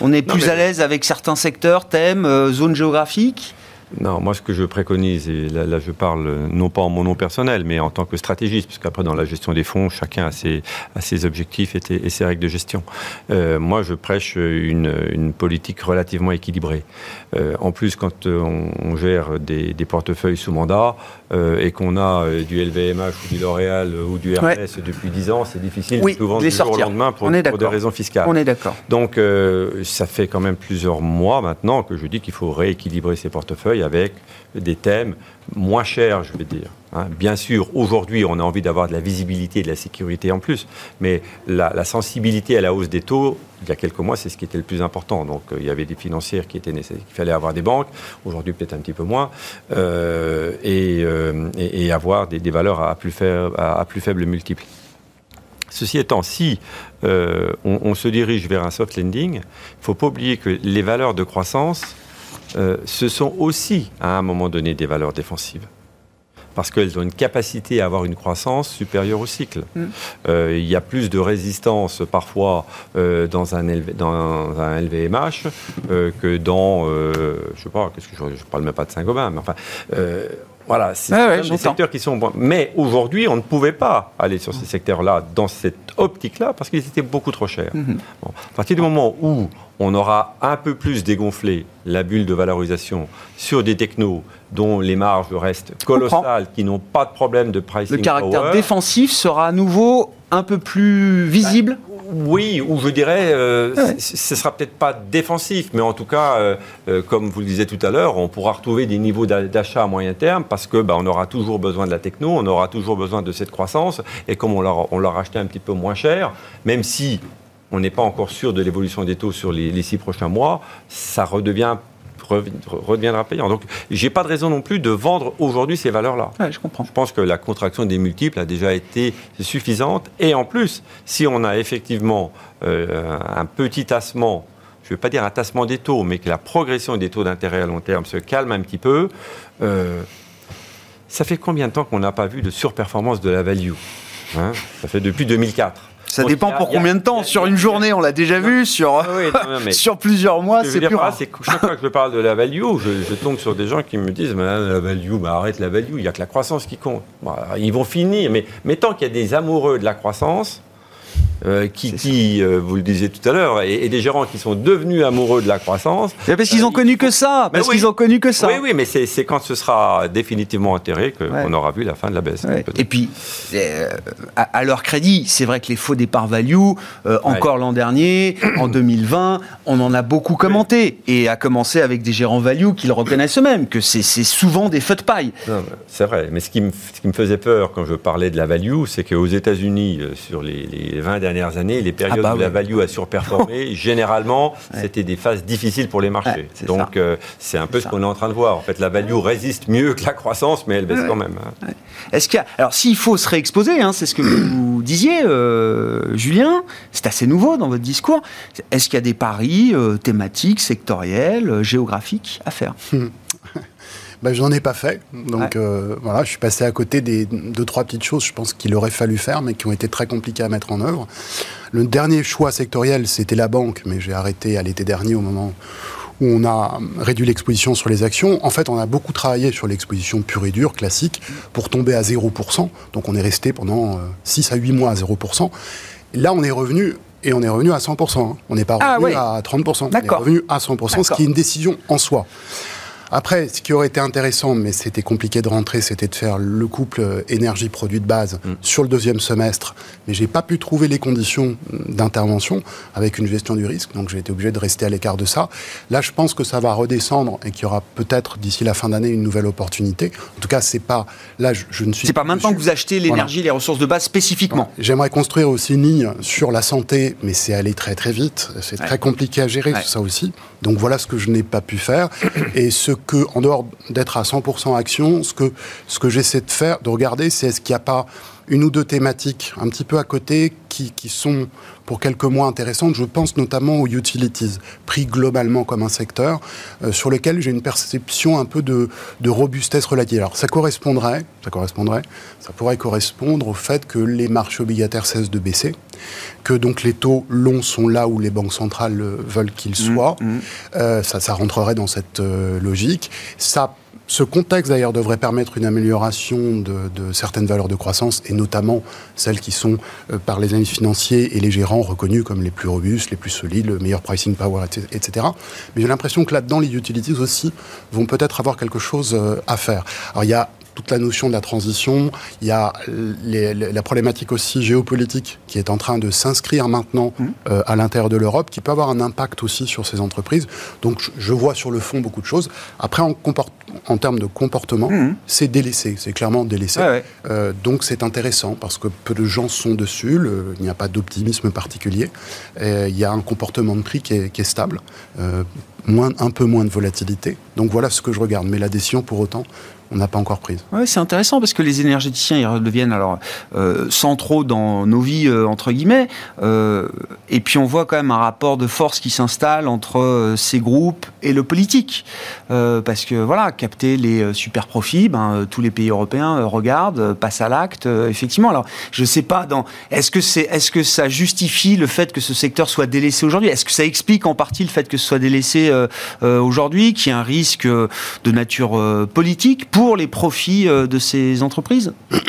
On, est plus à l'aise avec certains secteurs, thèmes, zones géographiques? Non, moi ce que je préconise, et là, je parle non pas en mon nom personnel, mais en tant que stratégiste, parce qu'après dans la gestion des fonds, chacun a ses, objectifs et, ses règles de gestion. Euh, moi je prêche une, politique relativement équilibrée. Euh, en plus, quand on, gère des, portefeuilles sous mandat euh, et qu'on a du LVMH ou du L'Oréal ou du RS depuis 10 ans, c'est difficile de tout vendre du jour au lendemain pour, pour des raisons fiscales. On est d'accord. Donc ça fait quand même plusieurs mois maintenant que je dis qu'il faut rééquilibrer ces portefeuilles avec des thèmes moins chers, je vais dire. Hein. Bien sûr, aujourd'hui, on a envie d'avoir de la visibilité et de la sécurité en plus, mais la, sensibilité à la hausse des taux, il y a quelques mois, c'est ce qui était le plus important. Donc, euh, il y avait des financières qui étaient nécessaires, il fallait avoir des banques, aujourd'hui peut-être un petit peu moins, euh, euh, et, avoir des, valeurs à plus, faible, à, multiple. Ceci étant, si on, se dirige vers un soft lending, il ne faut pas oublier que les valeurs de croissance euh, ce sont aussi, à un moment donné, des valeurs défensives parce qu'elles ont une capacité à avoir une croissance supérieure au cycle. Mm. Euh, il y a plus de résistance parfois euh, dans, un dans un LVMH que dans, je sais pas, que je, ne parle même pas de Saint-Gobain, mais enfin, voilà, c'est des secteurs qui sont bons. Mais aujourd'hui, on ne pouvait pas aller sur ces secteurs-là, dans cette optique-là, parce qu'ils étaient beaucoup trop chers. Mm-hmm. À partir du moment où on aura un peu plus dégonflé la bulle de valorisation sur des technos dont les marges restent colossales, qui n'ont pas de problème de pricing. Le caractère défensif sera à nouveau un peu plus visible bah, Oui, ou je dirais, euh, ce ne sera peut-être pas défensif, mais en tout cas, euh, euh, comme vous le disiez tout à l'heure, on pourra retrouver des niveaux d'achat à moyen terme parce que bah, on aura toujours besoin de la techno, on aura toujours besoin de cette croissance, et comme on l'a acheté un petit peu moins cher, même si on n'est pas encore sûr de l'évolution des taux sur les, six prochains mois, ça redevient redeviendra payant. Donc, j'ai pas de raison non plus de vendre aujourd'hui ces valeurs-là. je comprends. Je pense que la contraction des multiples a déjà été suffisante. Et en plus, si on a effectivement euh, un petit tassement, je ne veux pas dire un tassement des taux, mais que la progression des taux d'intérêt à long terme se calme un petit peu, euh, ça fait combien de temps qu'on n'a pas vu de surperformance de la value Hein, ça fait depuis 2004. Ça dépend pour combien de temps. Sur une journée, on l'a déjà vu. Sur, sur plusieurs mois, c'est plus rare. chaque fois que je parle de la value, je, tombe sur des gens qui me disent la value, bah, arrête la value, il n'y a que la croissance qui compte. Ils vont finir. Mais, mais tant qu'il y a des amoureux de la croissance, euh, qui, qui euh, vous le disiez tout à l'heure, et, des gérants qui sont devenus amoureux de la croissance. parce qu'ils ont euh, connu que ça. Parce qu'ils ont connu que ça. Oui, oui, mais c'est quand ce sera définitivement enterré qu'on aura vu la fin de la baisse. Et puis, à, leur crédit, c'est vrai que les faux départ value, encore l'an dernier, en 2020, on en a beaucoup commenté, et à commencer avec des gérants value qui le reconnaissent eux-mêmes, que c'est souvent des feux de paille. C'est vrai, mais ce qui, me, ce qui, me, faisait peur quand je parlais de la value, c'est qu'aux États-Unis, sur les, les 20 dernières années, les périodes ah bah où la value a surperformé, généralement, c'était des phases difficiles pour les marchés. Donc, euh, c'est un peu ce qu'on est en train de voir. En fait, la value résiste mieux que la croissance, mais elle baisse quand même. Hein. Est-ce qu'il alors, s'il faut se réexposer, hein, c'est ce que vous disiez, euh, Julien, c'est assez nouveau dans votre discours. Est-ce qu'il y a des paris euh, thématiques, sectoriels, géographiques à faire? bah, je n'en ai pas fait. Donc euh, voilà, je suis passé à côté des deux, trois petites choses, je pense qu'il aurait fallu faire, mais qui ont été très compliquées à mettre en œuvre. Le dernier choix sectoriel, c'était la banque, mais j'ai arrêté à l'été dernier au moment où on a réduit l'exposition sur les actions. En fait, on a beaucoup travaillé sur l'exposition pure et dure, classique, pour tomber à 0%. Donc on est resté pendant 6 euh, à 8 mois à 0%. Là, on est revenu et on est revenu à 100%. Hein. On n'est pas ah revenu à 30%. On est revenu à 100%, ce qui est une décision en soi. Après, ce qui aurait été intéressant, mais c'était compliqué de rentrer, c'était de faire le couple énergie-produit de base mm. sur le deuxième semestre. Mais j'ai pas pu trouver les conditions d'intervention avec une gestion du risque, donc j'ai été obligé de rester à l'écart de ça. Là, je pense que ça va redescendre et qu'il y aura peut-être d'ici la fin d'année une nouvelle opportunité. En tout cas, c'est pas là, je, ne suis. C'est pas maintenant que vous achetez l'énergie, les ressources de base spécifiquement. J'aimerais construire aussi une ligne sur la santé, mais c'est aller très très vite. C'est très compliqué à gérer tout ça aussi. Donc voilà ce que je n'ai pas pu faire. Et ce que, en dehors d'être à 100% action, ce que, ce que j'essaie de faire, de regarder, c'est est-ce qu'il n'y a pas une ou deux thématiques un petit peu à côté qui, sont pour quelques mois intéressantes. Je pense notamment aux utilities, pris globalement comme un secteur, euh, sur lequel j'ai une perception un peu de, de, robustesse relative. Alors ça correspondrait, ça correspondrait, ça pourrait correspondre au fait que les marchés obligataires cessent de baisser, que donc les taux longs sont là où les banques centrales veulent qu'ils mmh, soient. Mmh. Euh, ça, ça rentrerait dans cette euh, logique. Ça ce contexte, d'ailleurs, devrait permettre une amélioration de, certaines valeurs de croissance, et notamment celles qui sont, euh, par les analystes financiers et les gérants, reconnues comme les plus robustes, les plus solides, le meilleur pricing power, etc. Mais j'ai l'impression que là-dedans, les utilities aussi vont peut-être avoir quelque chose euh, à faire. Alors, il y a toute la notion de la transition. Il y a la problématique aussi géopolitique qui est en train de s'inscrire maintenant mmh. euh, à l'intérieur de l'Europe, qui peut avoir un impact aussi sur ces entreprises. Donc je vois sur le fond beaucoup de choses. Après, en, en termes de comportement, mmh. c'est délaissé, c'est clairement délaissé. Euh, donc c'est intéressant parce que peu de gens sont dessus, il n'y a pas d'optimisme particulier. il y a un comportement de prix qui est, qui est stable. Euh, moins, un peu moins de volatilité. Donc voilà ce que je regarde. Mais l'adhésion, pour autant, on n'a pas encore prise. Ouais, c'est intéressant parce que les énergéticiens ils redeviennent alors euh, centraux dans nos vies euh, entre guillemets, euh, et puis on voit quand même un rapport de force qui s'installe entre ces groupes et le politique, parce que voilà, capter les super profits, ben, tous les pays européens regardent, passent à l'acte, effectivement. Alors je sais pas, est-ce que est-ce que ça justifie le fait que ce secteur soit délaissé aujourd'hui? Est-ce que ça explique en partie le fait que ce soit délaissé aujourd'hui, qu'il y ait un risque de nature politique pour les profits euh, de ces entreprises?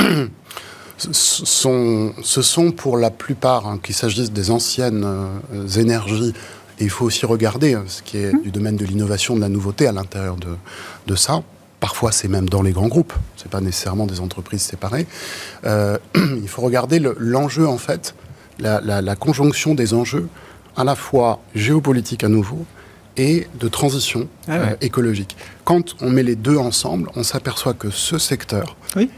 Ce sont, pour la plupart, hein, qu'il s'agisse des anciennes euh, énergies, et il faut aussi regarder hein, ce qui est mmh. du domaine de l'innovation, de la nouveauté à l'intérieur de, ça. Parfois, c'est même dans les grands groupes, ce n'est pas nécessairement des entreprises séparées. Euh, il faut regarder l'enjeu, en fait, la, la, conjonction des enjeux, à la fois géopolitique à nouveau, et de transition ah euh, écologique. Quand on met les deux ensemble, on s'aperçoit que ce secteur,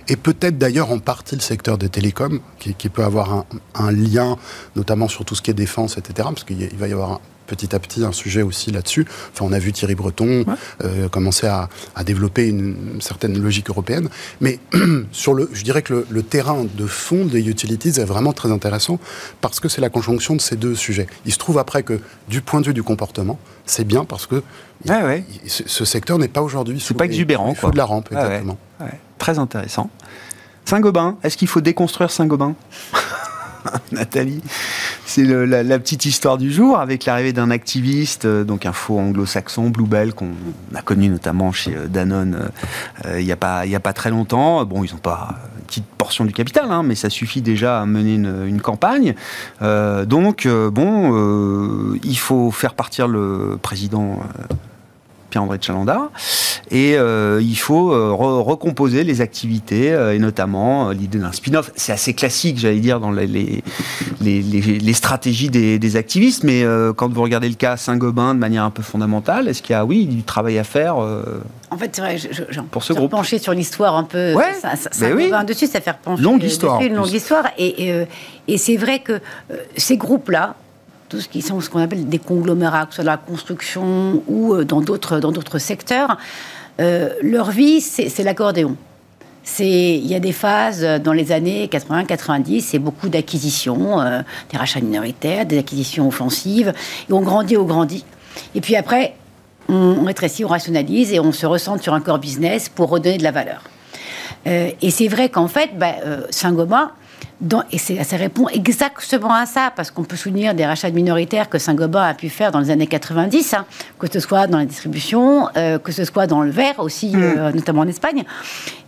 et peut-être d'ailleurs en partie le secteur des télécoms, qui, peut avoir un, un, lien notamment sur tout ce qui est défense, etc., parce qu'il va y avoir petit à petit un sujet aussi là-dessus. Enfin, on a vu Thierry Breton euh, commencer à, développer une, certaine logique européenne. Mais sur le, je dirais que le, terrain de fond des utilities est vraiment très intéressant parce que c'est la conjonction de ces deux sujets. Il se trouve après que du point de vue du comportement, c'est bien parce que ce, secteur n'est pas aujourd'hui sous pas exubérant, quoi. de la rampe, exactement. Très intéressant. Saint-Gobain, est-ce qu'il faut déconstruire Saint-Gobain? Nathalie, c'est la, petite histoire du jour avec l'arrivée d'un activiste, euh, donc un faux anglo-saxon, Bluebell, qu'on a connu notamment chez euh, Danone euh, il n'y a, pas, a pas très longtemps. Bon, ils n'ont pas une petite portion du capital, hein, mais ça suffit déjà à mener une, campagne. donc, bon, il faut faire partir le président Pierre-André Chalanda. Et euh, il faut euh, recomposer les activités, euh, et notamment l'idée d'un spin-off. C'est assez classique, j'allais dire, dans les, les, les, stratégies des, activistes, mais quand vous regardez le cas Saint-Gobain de manière un peu fondamentale, est-ce qu'il y a, oui, du travail à faire En fait, c'est vrai, je, pour ce groupe? pencher sur l'histoire un peu. Ouais, Saint-Gobain dessus, ça fait pencher. Longue histoire. une longue histoire. Et, et c'est vrai que ces groupes-là, tout ce qui sont ce qu'on appelle des conglomérats, que ce soit dans la construction ou euh, dans d'autres, dans d'autres secteurs, euh, leur vie, c'est, l'accordéon. il y a des phases euh, dans les années 80-90, c'est beaucoup d'acquisitions, des rachats minoritaires, des acquisitions offensives, et on grandit, on grandit. Et puis après, on rétrécit, on rationalise et on se ressent sur un core business pour redonner de la valeur. et c'est vrai qu'en fait, bah, Saint-Gobain, et ça répond exactement à ça, parce qu'on peut souvenir des rachats minoritaires que Saint-Gobain a pu faire dans les années 90, hein, que ce soit dans la distribution, euh, que ce soit dans le verre aussi, mm. euh, notamment en Espagne.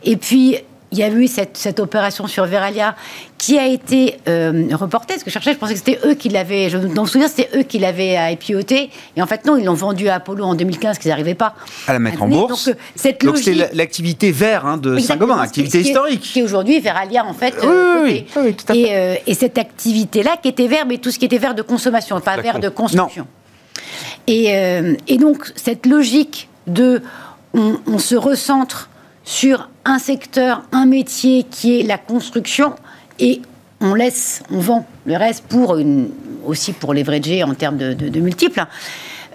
Et puis, il y a eu cette, cette, opération sur Veralia qui a été euh, reportée. Ce que je cherchais, je pensais que c'était eux qui l'avaient. Je me souviens, c'était eux qui l'avaient IPOté. Et en fait, non, ils l'ont vendu à Apollo en 2015, qu'ils n'arrivaient pas à la mettre en bourse. Donc, cette Donc c'est l'activité vert hein, de Saint-Gobain, activité historique. Qui aujourd'hui Veralia, en fait. Oui, oui, oui, tout à fait. Et, et cette activité-là, qui était vert, mais tout ce qui était vert de consommation, pas vert de construction. Et, et, donc, cette logique de on, on se recentre sur un secteur, un métier qui est la construction et on laisse, on vend le reste pour une, aussi pour leverager en termes de, multiples.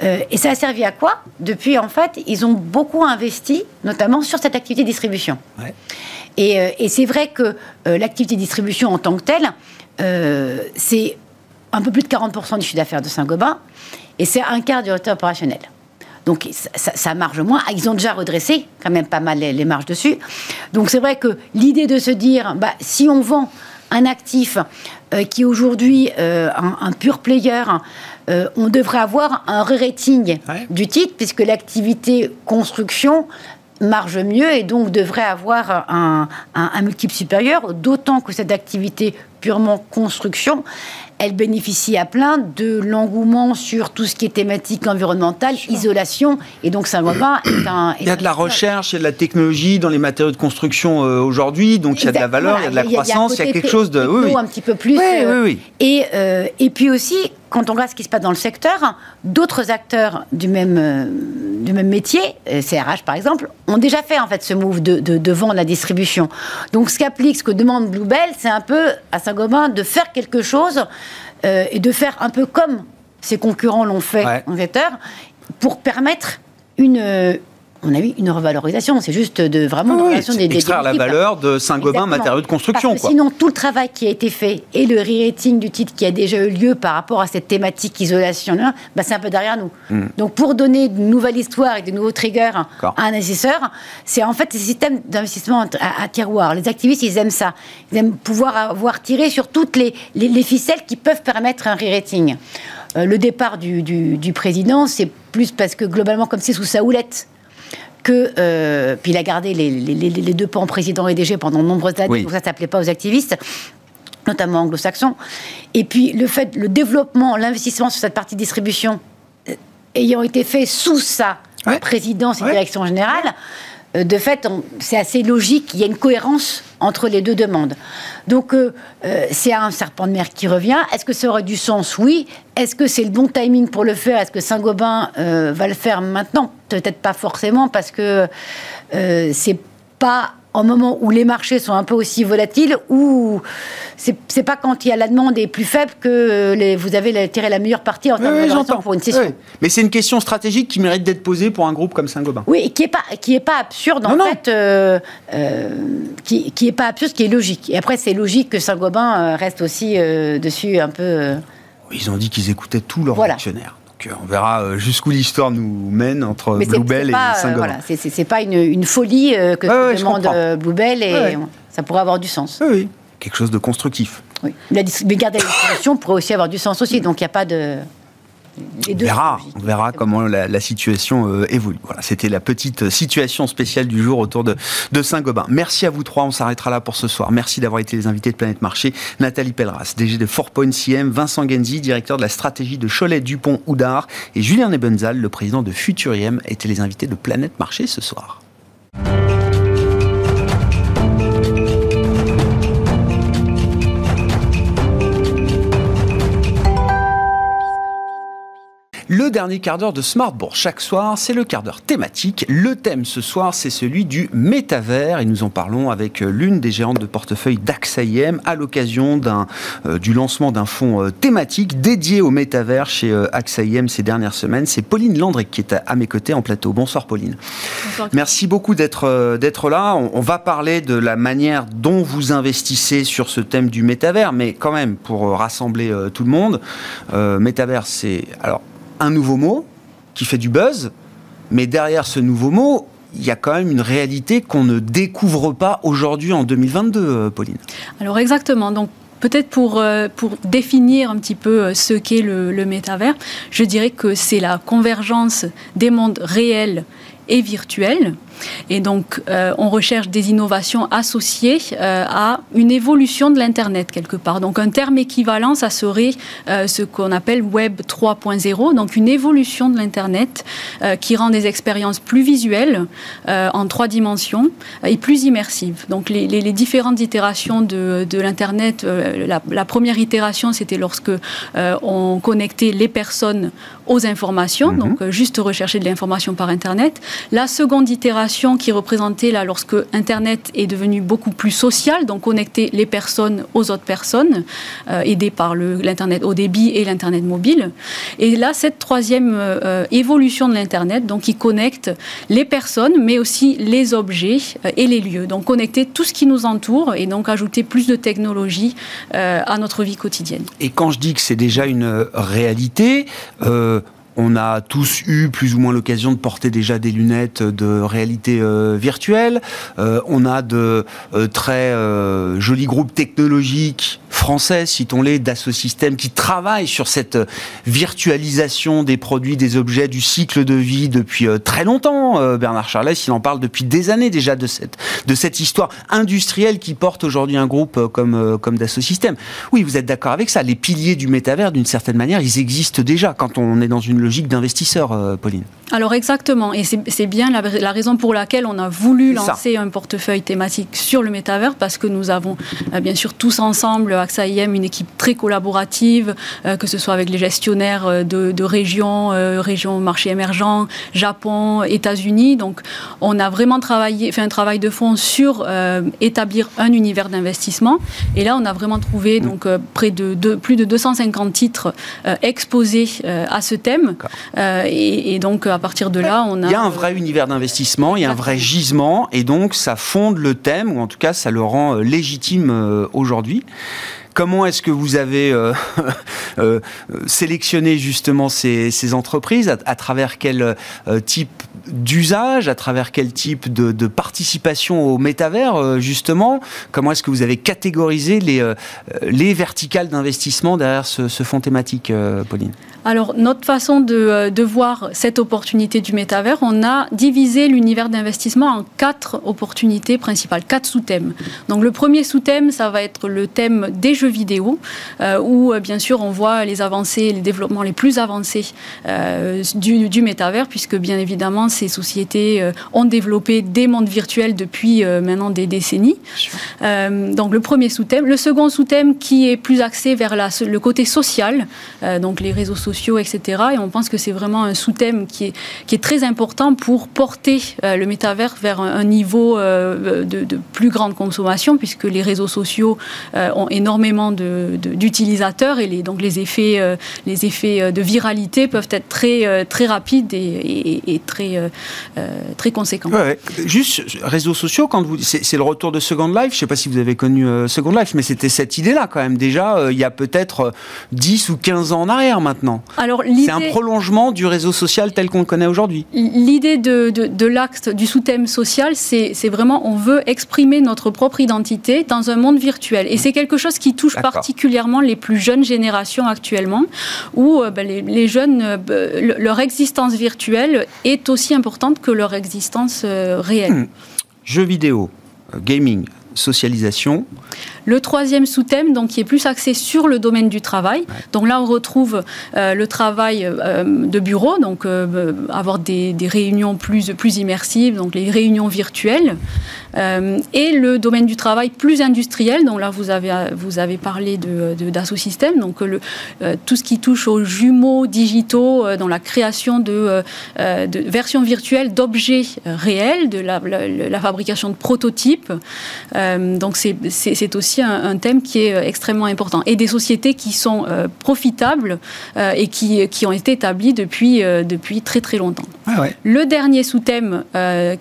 Euh, et ça a servi à quoi? Depuis, en fait, ils ont beaucoup investi, notamment sur cette activité de distribution. Et, euh, et c'est vrai que euh, l'activité de distribution en tant que telle, c'est un peu plus de 40% du chiffre d'affaires de Saint-Gobain, et c'est un quart du résultat opérationnel. Donc ça, marge moins. Ah, ils ont déjà redressé quand même pas mal les, marges dessus. Donc c'est vrai que l'idée de se dire, bah, si on vend un actif euh, qui est aujourd'hui euh, un, pur player, euh, on devrait avoir un re-rating du titre, puisque l'activité construction marge mieux et donc devrait avoir un, un multiple supérieur, d'autant que cette activité purement construction, elle bénéficie à plein de l'engouement sur tout ce qui est thématique environnementale, isolation, et donc Saint-Gobain est un... il y a de la recherche, il y a de la technologie dans les matériaux de construction euh, aujourd'hui, donc il y a de la valeur, il y a de la croissance, il y a, quelque chose de... Oui, un petit peu plus. Oui, euh, oui, et, euh, et puis aussi, quand on regarde ce qui se passe dans le secteur, d'autres acteurs du même, du même métier, CRH par exemple, ont déjà fait en fait ce move de, de, vendre la distribution. Donc ce qu'applique, ce que demande Bluebell, c'est un peu à Saint-Gobain de faire quelque chose euh, et de faire un peu comme ses concurrents l'ont fait en secteur pour permettre une on a eu une revalorisation. C'est juste de vraiment une revalorisation des, des Extraire la valeur de Saint-Gobain matériaux de construction. Sinon, tout le travail qui a été fait et le re-rating du titre qui a déjà eu lieu par rapport à cette thématique isolation, bah, c'est un peu derrière nous. Hmm. Donc, pour donner une nouvelle histoire et de nouveaux triggers à un investisseur, c'est en fait ces systèmes d'investissement à, tiroir. Les activistes, ils aiment ça. Ils aiment pouvoir avoir tiré sur toutes les, les, ficelles qui peuvent permettre un re-rating. Euh, le départ du, du président, c'est plus parce que globalement, comme c'est sous sa houlette, que euh, puis il a gardé les, les, deux pans président et DG pendant de nombreuses années, donc ça s'appelait pas aux activistes notamment anglo-saxons. Et puis le fait, le développement, l'investissement sur cette partie distribution euh, ayant été fait sous sa présidence et direction générale, de fait, c'est assez logique, il y a une cohérence entre les deux demandes. Donc, euh, euh, c'est un serpent de mer qui revient. Est-ce que ça aurait du sens? Oui. Est-ce que c'est le bon timing pour le faire? Est-ce que Saint-Gobain va le faire maintenant? Peut-être pas forcément, parce que c'est pas en moment où les marchés sont un peu aussi volatiles, où c'est pas quand il y a la demande est plus faible que les, vous avez tiré la meilleure partie en termes de pour une session. Mais c'est une question stratégique qui mérite d'être posée pour un groupe comme Saint-Gobain. Oui, et qui n'est pas, qui est pas absurde en fait, euh, euh, qui, qui est pas absurde, qui est logique. Et après, c'est logique que Saint-Gobain euh, reste aussi dessus un peu. Ils ont dit qu'ils écoutaient tous leurs actionnaires. On verra jusqu'où l'histoire nous mène entre Bluebell et Saint-Gobain. Voilà, c'est pas une, folie que ouais, demande Bluebell et ça pourrait avoir du sens. Oui, quelque chose de constructif. Oui. mais garder la distribution pourrait aussi avoir du sens aussi, donc il n'y a pas de on verra, on verra comment la, situation euh, évolue. Voilà, c'était la petite situation spéciale du jour autour de, Saint-Gobain. Merci à vous trois, on s'arrêtera là pour ce soir. Merci d'avoir été les invités de Planète Marché. Nathalie Pelleras, DG de 4Point CM, Vincent Genzi, directeur de la stratégie de Cholet Dupont Houdard, et Julien Nebenzal, le président de Futuriem, étaient les invités de Planète Marché ce soir. Le dernier quart d'heure de Smartbourg chaque soir, c'est le quart d'heure thématique. Le thème ce soir, c'est celui du métavers et nous en parlons avec euh, l'une des gérantes de portefeuille d'AXA IM à l'occasion euh, du lancement d'un fonds euh, thématique dédié au métavers chez AXA IM ces dernières semaines. C'est Pauline Landry qui est à, mes côtés en plateau. Bonsoir Pauline. Bonsoir. Merci beaucoup d'être, d'être là. On, va parler de la manière dont vous investissez sur ce thème du métavers, mais quand même pour rassembler tout le monde, métavers c'est alors un nouveau mot qui fait du buzz, mais derrière ce nouveau mot, il y a quand même une réalité qu'on ne découvre pas aujourd'hui en 2022, euh, Pauline. Alors exactement. Donc Peut-être pour, euh, pour définir un petit peu euh, ce qu'est le, le métavers, je dirais que c'est la convergence des mondes réels et virtuels et donc, euh, on recherche des innovations associées euh, à une évolution de l'Internet, quelque part. Donc, un terme équivalent, ça serait euh, ce qu'on appelle Web 3.0, donc une évolution de l'Internet qui rend des expériences plus visuelles, en trois dimensions, et plus immersives. Donc, les, les, différentes itérations de, de l'Internet, la, la, première itération, c'était lorsque on connectait les personnes aux informations, mhm. donc juste rechercher de l'information par Internet. La seconde itération, qui représentait là lorsque Internet est devenu beaucoup plus social, donc connecter les personnes aux autres personnes, euh, aidé par l'Internet au débit et l'Internet mobile. Et là, cette troisième euh, évolution de l'Internet, donc qui connecte les personnes, mais aussi les objets euh, et les lieux. Donc connecter tout ce qui nous entoure et donc ajouter plus de technologie à notre vie quotidienne. Et quand je dis que c'est déjà une réalité, on a tous eu plus ou moins l'occasion de porter déjà des lunettes de réalité euh, virtuelle. Euh, on a de euh, très jolis groupes technologiques français, citons-les, Dassault Systèmes, qui travaillent sur cette virtualisation des produits, des objets, du cycle de vie depuis très longtemps. Bernard Charles, il en parle depuis des années déjà de cette, de cette histoire industrielle qui porte aujourd'hui un groupe comme, comme Dassault Systèmes. Oui, vous êtes d'accord avec ça. Les piliers du métavers, d'une certaine manière, ils existent déjà quand on est dans une logique d'investisseur, euh, Pauline. Alors exactement, et c'est bien la, raison pour laquelle on a voulu lancer un portefeuille thématique sur le métavers, parce que nous avons euh, bien sûr tous ensemble, AXA IM, une équipe très collaborative, euh, que ce soit avec les gestionnaires de, régions, régions marché émergents, Japon, États-Unis. Donc on a vraiment travaillé, fait un travail de fond sur établir un univers d'investissement. Et là, on a vraiment trouvé donc près de, de, plus de 250 titres exposés à ce thème. Euh, et, donc, à partir de là, on a... Il y a un vrai univers d'investissement, il y a un vrai gisement, et donc ça fonde le thème, ou en tout cas, ça le rend euh, légitime euh, aujourd'hui. Comment est-ce que vous avez euh, euh, sélectionné justement ces, entreprises? À, travers quel euh, type d'usage, à travers quel type de, participation au métavers justement? Comment est-ce que vous avez catégorisé les, les verticales d'investissement derrière ce, fonds thématique, Pauline? Alors, notre façon de, de, voir cette opportunité du métavers, on a divisé l'univers d'investissement en quatre opportunités principales, quatre sous-thèmes. Donc, le premier sous-thème, ça va être le thème des jeux vidéo, euh, où euh, bien sûr on voit les avancées, les développements les plus avancés euh, du, du, métavers, puisque bien évidemment ces sociétés ont développé des mondes virtuels depuis maintenant des décennies. donc le premier sous-thème. Le second sous-thème qui est plus axé vers la, le côté social, donc les réseaux sociaux, etc. Et on pense que c'est vraiment un sous-thème qui est, qui est très important pour porter le métavers vers un, niveau de, de, plus grande consommation, puisque les réseaux sociaux ont énormément énormément d'utilisateurs et les, donc les effets, les effets de viralité peuvent être très, très rapides et, très, très conséquents. Juste, réseaux sociaux, quand vous, c'est, le retour de Second Life. Je ne sais pas si vous avez connu Second Life, mais c'était cette idée-là quand même déjà, il y a peut-être 10 ou 15 ans en arrière maintenant. Alors, c'est un prolongement du réseau social tel qu'on le connaît aujourd'hui. L'idée de, de, l'acte, du sous-thème social, c'est vraiment, on veut exprimer notre propre identité dans un monde virtuel. Et c'est quelque chose qui touche particulièrement les plus jeunes générations actuellement, où euh, ben, les, jeunes, euh, leur existence virtuelle est aussi importante que leur existence euh, réelle. Hmm. Jeux vidéo, gaming, socialisation. Le troisième sous-thème, donc, qui est plus axé sur le domaine du travail. Donc là, on retrouve euh, le travail euh, de bureau, donc euh, avoir des, réunions plus, plus immersives, donc les réunions virtuelles. Et le domaine du travail plus industriel, donc là, vous avez, vous avez parlé de, de donc le, tout ce qui touche aux jumeaux digitaux, dans la création de, de versions virtuelles d'objets réels, de la, la, fabrication de prototypes. donc c'est aussi un, thème qui est euh, extrêmement important. Et des sociétés qui sont euh, profitables euh, et qui, qui, ont été établies depuis, depuis très très longtemps. Le dernier sous-thème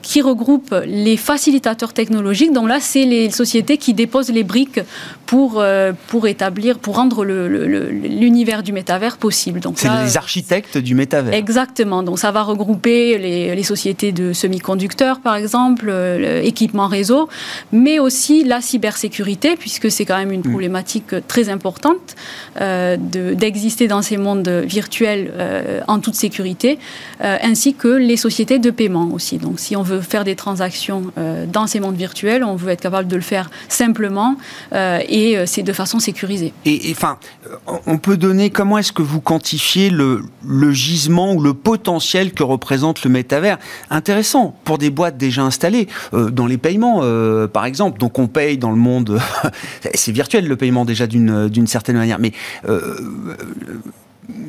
qui regroupe les facilitateurs technologiques, donc là, c'est les sociétés qui déposent les briques pour, pour établir, pour rendre l'univers du métavers possible. C'est les architectes du métavers. Exactement. Donc ça va regrouper les, les sociétés de semi-conducteurs, par exemple, équipement réseau, mais aussi la cybersécurité, puisque c'est quand même une mm. problématique très importante euh, d'exister dans ces mondes virtuels euh, en toute sécurité, euh, ainsi que les sociétés de paiement aussi. Donc si on veut faire des transactions dans ces mondes virtuels, on veut être capable de le faire simplement et c'est de façon sécurisée. Et enfin, on peut donner comment est-ce que vous quantifiez le, gisement ou le potentiel que représente le métavers? Intéressant pour des boîtes déjà installées dans les paiements, par exemple. Donc on paye dans le monde c'est virtuel le paiement déjà d'une certaine manière, mais euh,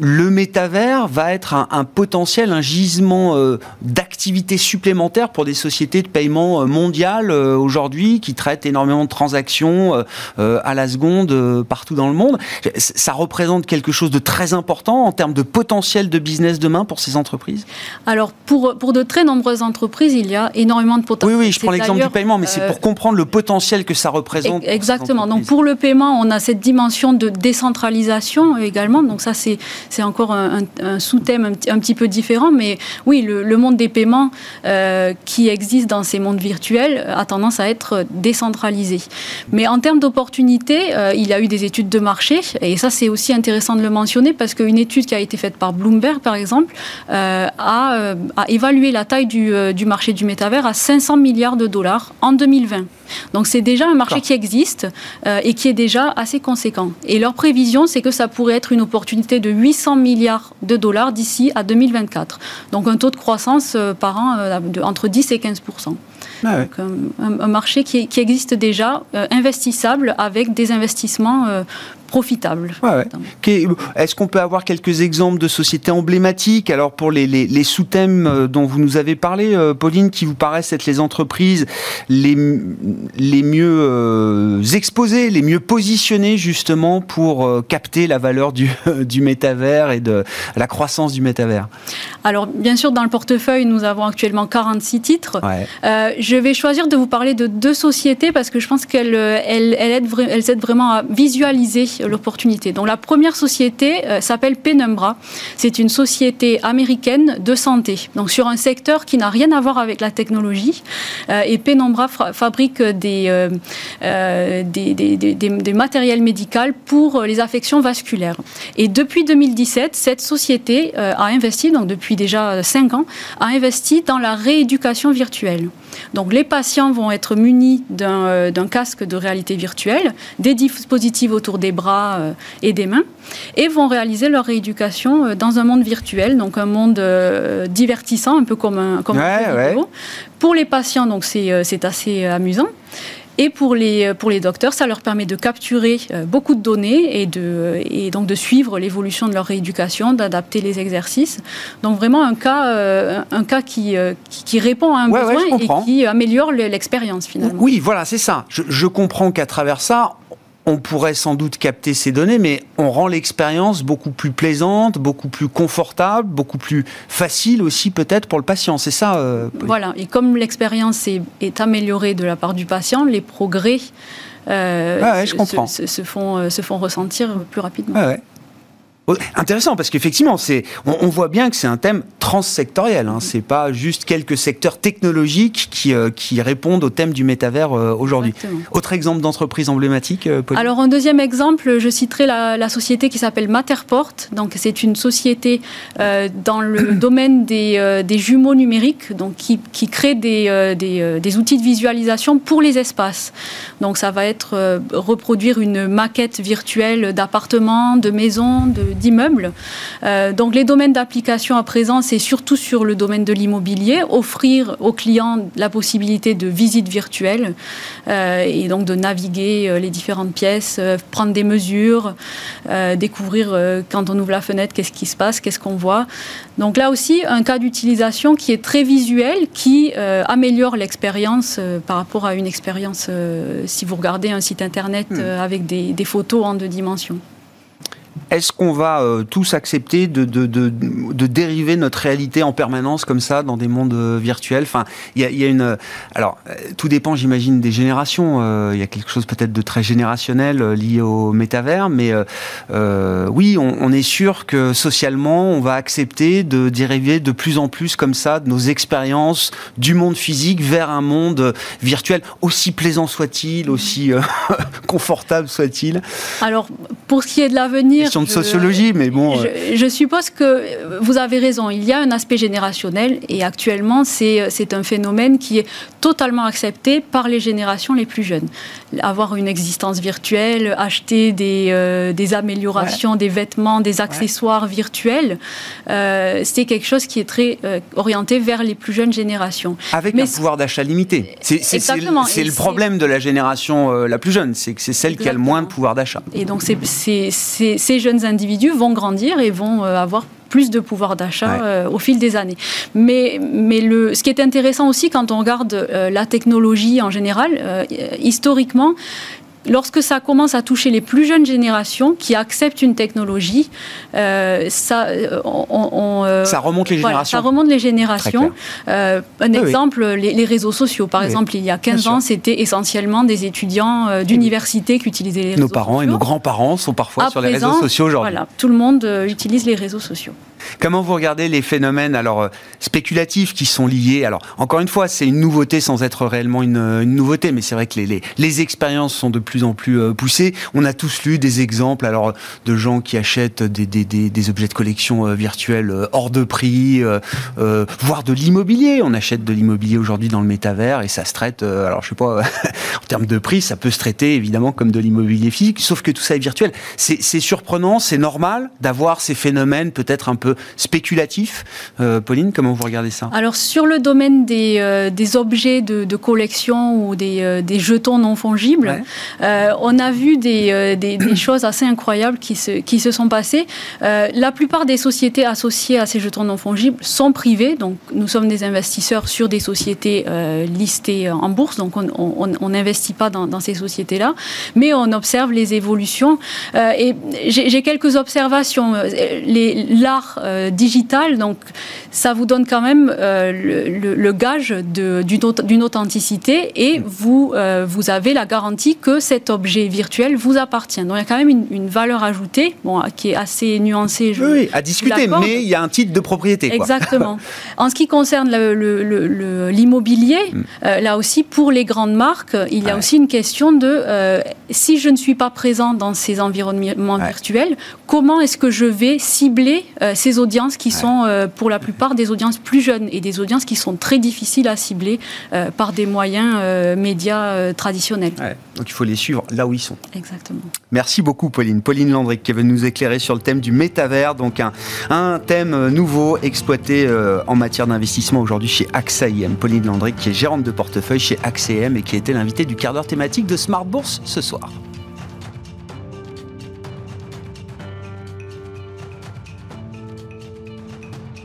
le métavers va être un, potentiel, un gisement euh, d'activités supplémentaires pour des sociétés de paiement euh, mondiales euh, aujourd'hui qui traitent énormément de transactions à la seconde partout dans le monde. Ça représente quelque chose de très important en termes de potentiel de business demain pour ces entreprises? Alors, pour, pour de très nombreuses entreprises, il y a énormément de potentiel. Oui, oui, je prends l'exemple du paiement, mais c'est pour comprendre le potentiel que ça représente. Exactement. Donc, pour le paiement, on a cette dimension de décentralisation également. Donc, ça, c'est c'est encore un, sous-thème un, petit peu différent, mais oui, le, monde des paiements euh, qui existe dans ces mondes virtuels a tendance à être décentralisé. Mais en termes d'opportunités, euh, il y a eu des études de marché, et ça c'est aussi intéressant de le mentionner parce qu'une étude qui a été faite par Bloomberg, par exemple, euh, a, évalué la taille du, du marché du métavers à 500 milliards de dollars en 2020. Donc c'est déjà un marché qui existe et qui est déjà assez conséquent. Et leur prévision, c'est que ça pourrait être une opportunité de 800 milliards de dollars d'ici à 2024. Donc un taux de croissance euh, par an euh, de, entre 10 et 15 ah un, marché qui, existe déjà, euh, investissable avec des investissements profitable. Est-ce qu'on peut avoir quelques exemples de sociétés emblématiques? Alors pour les, sous-thèmes euh, dont vous nous avez parlé, euh, Pauline, qui vous paraissent être les entreprises les, les mieux euh, exposées, les mieux positionnées justement pour capter la valeur du, du métavers et de la croissance du métavers? Alors bien sûr, dans le portefeuille, nous avons actuellement 46 titres. je vais choisir de vous parler de deux sociétés parce que je pense qu'elles elles, aident, elles aident vraiment à visualiser l'opportunité. Donc la première société euh, s'appelle Penumbra. C'est une société américaine de santé, donc sur un secteur qui n'a rien à voir avec la technologie. Euh, et Penumbra fabrique des, euh, des, des, matériels médicaux pour les affections vasculaires. Et depuis 2017, cette société a investi, donc depuis déjà 5 ans, a investi dans la rééducation virtuelle. Donc les patients vont être munis d'un casque de réalité virtuelle, des dispositifs autour des bras, euh, et des mains, et vont réaliser leur rééducation euh, dans un monde virtuel, donc un monde euh, divertissant, un peu comme un, comme Pour les patients, donc c'est assez amusant. Et pour les, pour les docteurs, ça leur permet de capturer beaucoup de données et, de, et donc de suivre l'évolution de leur rééducation, d'adapter les exercices. Donc vraiment un cas, un cas qui, qui, répond à un besoin et qui améliore l'expérience finalement. Oui, voilà, c'est ça. Je, je comprends qu'à travers ça, on pourrait sans doute capter ces données, mais on rend l'expérience beaucoup plus plaisante, beaucoup plus confortable, beaucoup plus facile aussi peut-être pour le patient. C'est ça euh, Voilà, et comme l'expérience est, est, améliorée de la part du patient, les progrès euh, je comprends. Se, font, euh, se font ressentir plus rapidement. Ouais, Intéressant parce qu'effectivement, c'est, on, voit bien que c'est un thème transsectoriel. Hein. C'est pas juste quelques secteurs technologiques qui, euh, qui répondent au thème du métavers euh, aujourd'hui. Autre exemple d'entreprise emblématique. Euh, Alors un deuxième exemple, je citerai la, société qui s'appelle Matterport. Donc c'est une société dans le domaine des, des, jumeaux numériques, donc qui, qui crée des, des, des, outils de visualisation pour les espaces. Donc ça va être reproduire une maquette virtuelle d'appartements, de maisons, de d'immeubles. Euh, donc les domaines d'application à présent, c'est surtout sur le domaine de l'immobilier, offrir aux clients la possibilité de visite virtuelle euh, et donc de naviguer euh, les différentes pièces, prendre des mesures, découvrir quand on ouvre la fenêtre qu'est-ce qui se passe, qu'est-ce qu'on voit. Donc là aussi, un cas d'utilisation qui est très visuel, qui améliore l'expérience par rapport à une expérience si vous regardez un site internet hmm. avec des photos en deux dimensions. Est-ce qu'on va euh, tous accepter de, dériver notre réalité en permanence comme ça dans des mondes euh, virtuels? Enfin, il y a, une. Alors, euh, tout dépend, j'imagine, des générations. Il y a quelque chose peut-être de très générationnel lié au métavers, mais oui, on, on, est sûr que socialement, on va accepter de dériver de plus en plus comme ça de nos expériences du monde physique vers un monde virtuel, aussi plaisant soit-il, aussi confortable soit-il. Alors, pour ce qui est de l'avenir, de sociologie, mais bon. Euh. Je, suppose que vous avez raison. Il y a un aspect générationnel et actuellement, c'est un phénomène qui est totalement accepté par les générations les plus jeunes. Avoir une existence virtuelle, acheter des, euh, des améliorations, des vêtements, des accessoires virtuels, euh, c'est quelque chose qui est très orienté vers les plus jeunes générations. Avec un pouvoir d'achat limité. C'est le problème de la génération la plus jeune, c'est que c'est celle qui a le moins de pouvoir d'achat. Et donc, c'est jeunes individus vont grandir et vont euh, avoir plus de pouvoir d'achat euh, au fil des années. Mais, mais le, ce qui est intéressant aussi quand on regarde euh, la technologie en général, historiquement, lorsque ça commence à toucher les plus jeunes générations qui acceptent une technologie, euh, ça, euh, on, euh, ça remonte les générations. ça remonte les générations. un exemple, Les, réseaux sociaux. Par exemple, il y a 15 ans, c'était essentiellement des étudiants d'université qui utilisaient les réseaux sociaux. Nos parents et nos grands-parents sont parfois sur les réseaux sociaux aujourd'hui. Voilà, tout le monde utilise les réseaux sociaux. Comment vous regardez les phénomènes alors euh, spéculatifs qui sont liés? Alors encore une fois, c'est une nouveauté sans être réellement une, nouveauté, mais c'est vrai que les, les, expériences sont de plus en plus euh, poussées. On a tous lu des exemples alors de gens qui achètent des, des, des, objets de collection euh, virtuels hors de prix, voire de l'immobilier. On achète de l'immobilier aujourd'hui dans le métavers et ça se traite. alors je sais pas en termes de prix, ça peut se traiter évidemment comme de l'immobilier physique, sauf que tout ça est virtuel. C'est surprenant, c'est normal d'avoir ces phénomènes peut-être un peu spéculatif. Euh, Pauline, comment vous regardez ça? Alors sur le domaine des, euh, des objets de, collection ou des, euh, des, jetons non fongibles, on a vu des, des, choses assez incroyables qui se, qui se sont passées. la plupart des sociétés associées à ces jetons non fongibles sont privées, donc nous sommes des investisseurs sur des sociétés listées en bourse, donc on n'investit pas dans, dans ces sociétés-là, mais on observe les évolutions. et j'ai quelques observations. L'art euh, digital. Donc, ça vous donne quand même euh, le, gage d'une authenticité et mm. vous, euh, vous avez la garantie que cet objet virtuel vous appartient. Donc, il y a quand même une, valeur ajoutée bon, qui est assez nuancée. Je, oui, à discuter, mais il y a un titre de propriété. Exactement. en ce qui concerne l'immobilier, mm. là aussi, pour les grandes marques, il y a aussi une question de si je ne suis pas présent dans ces environnements virtuels, comment est-ce que je vais cibler ces audiences qui sont euh, pour la plupart des audiences plus jeunes et des audiences qui sont très difficiles à cibler euh, par des moyens euh, médias traditionnels. Donc il faut les suivre là où ils sont. Exactement. Merci beaucoup Pauline. Pauline Landry qui va nous éclairer sur le thème du métavers, donc un, un thème nouveau exploité en matière d'investissement aujourd'hui chez AXA IM. Pauline Landry qui est gérante de portefeuille chez AXA IM et qui était l'invitée du quart d'heure thématique de Smart Bourse ce soir.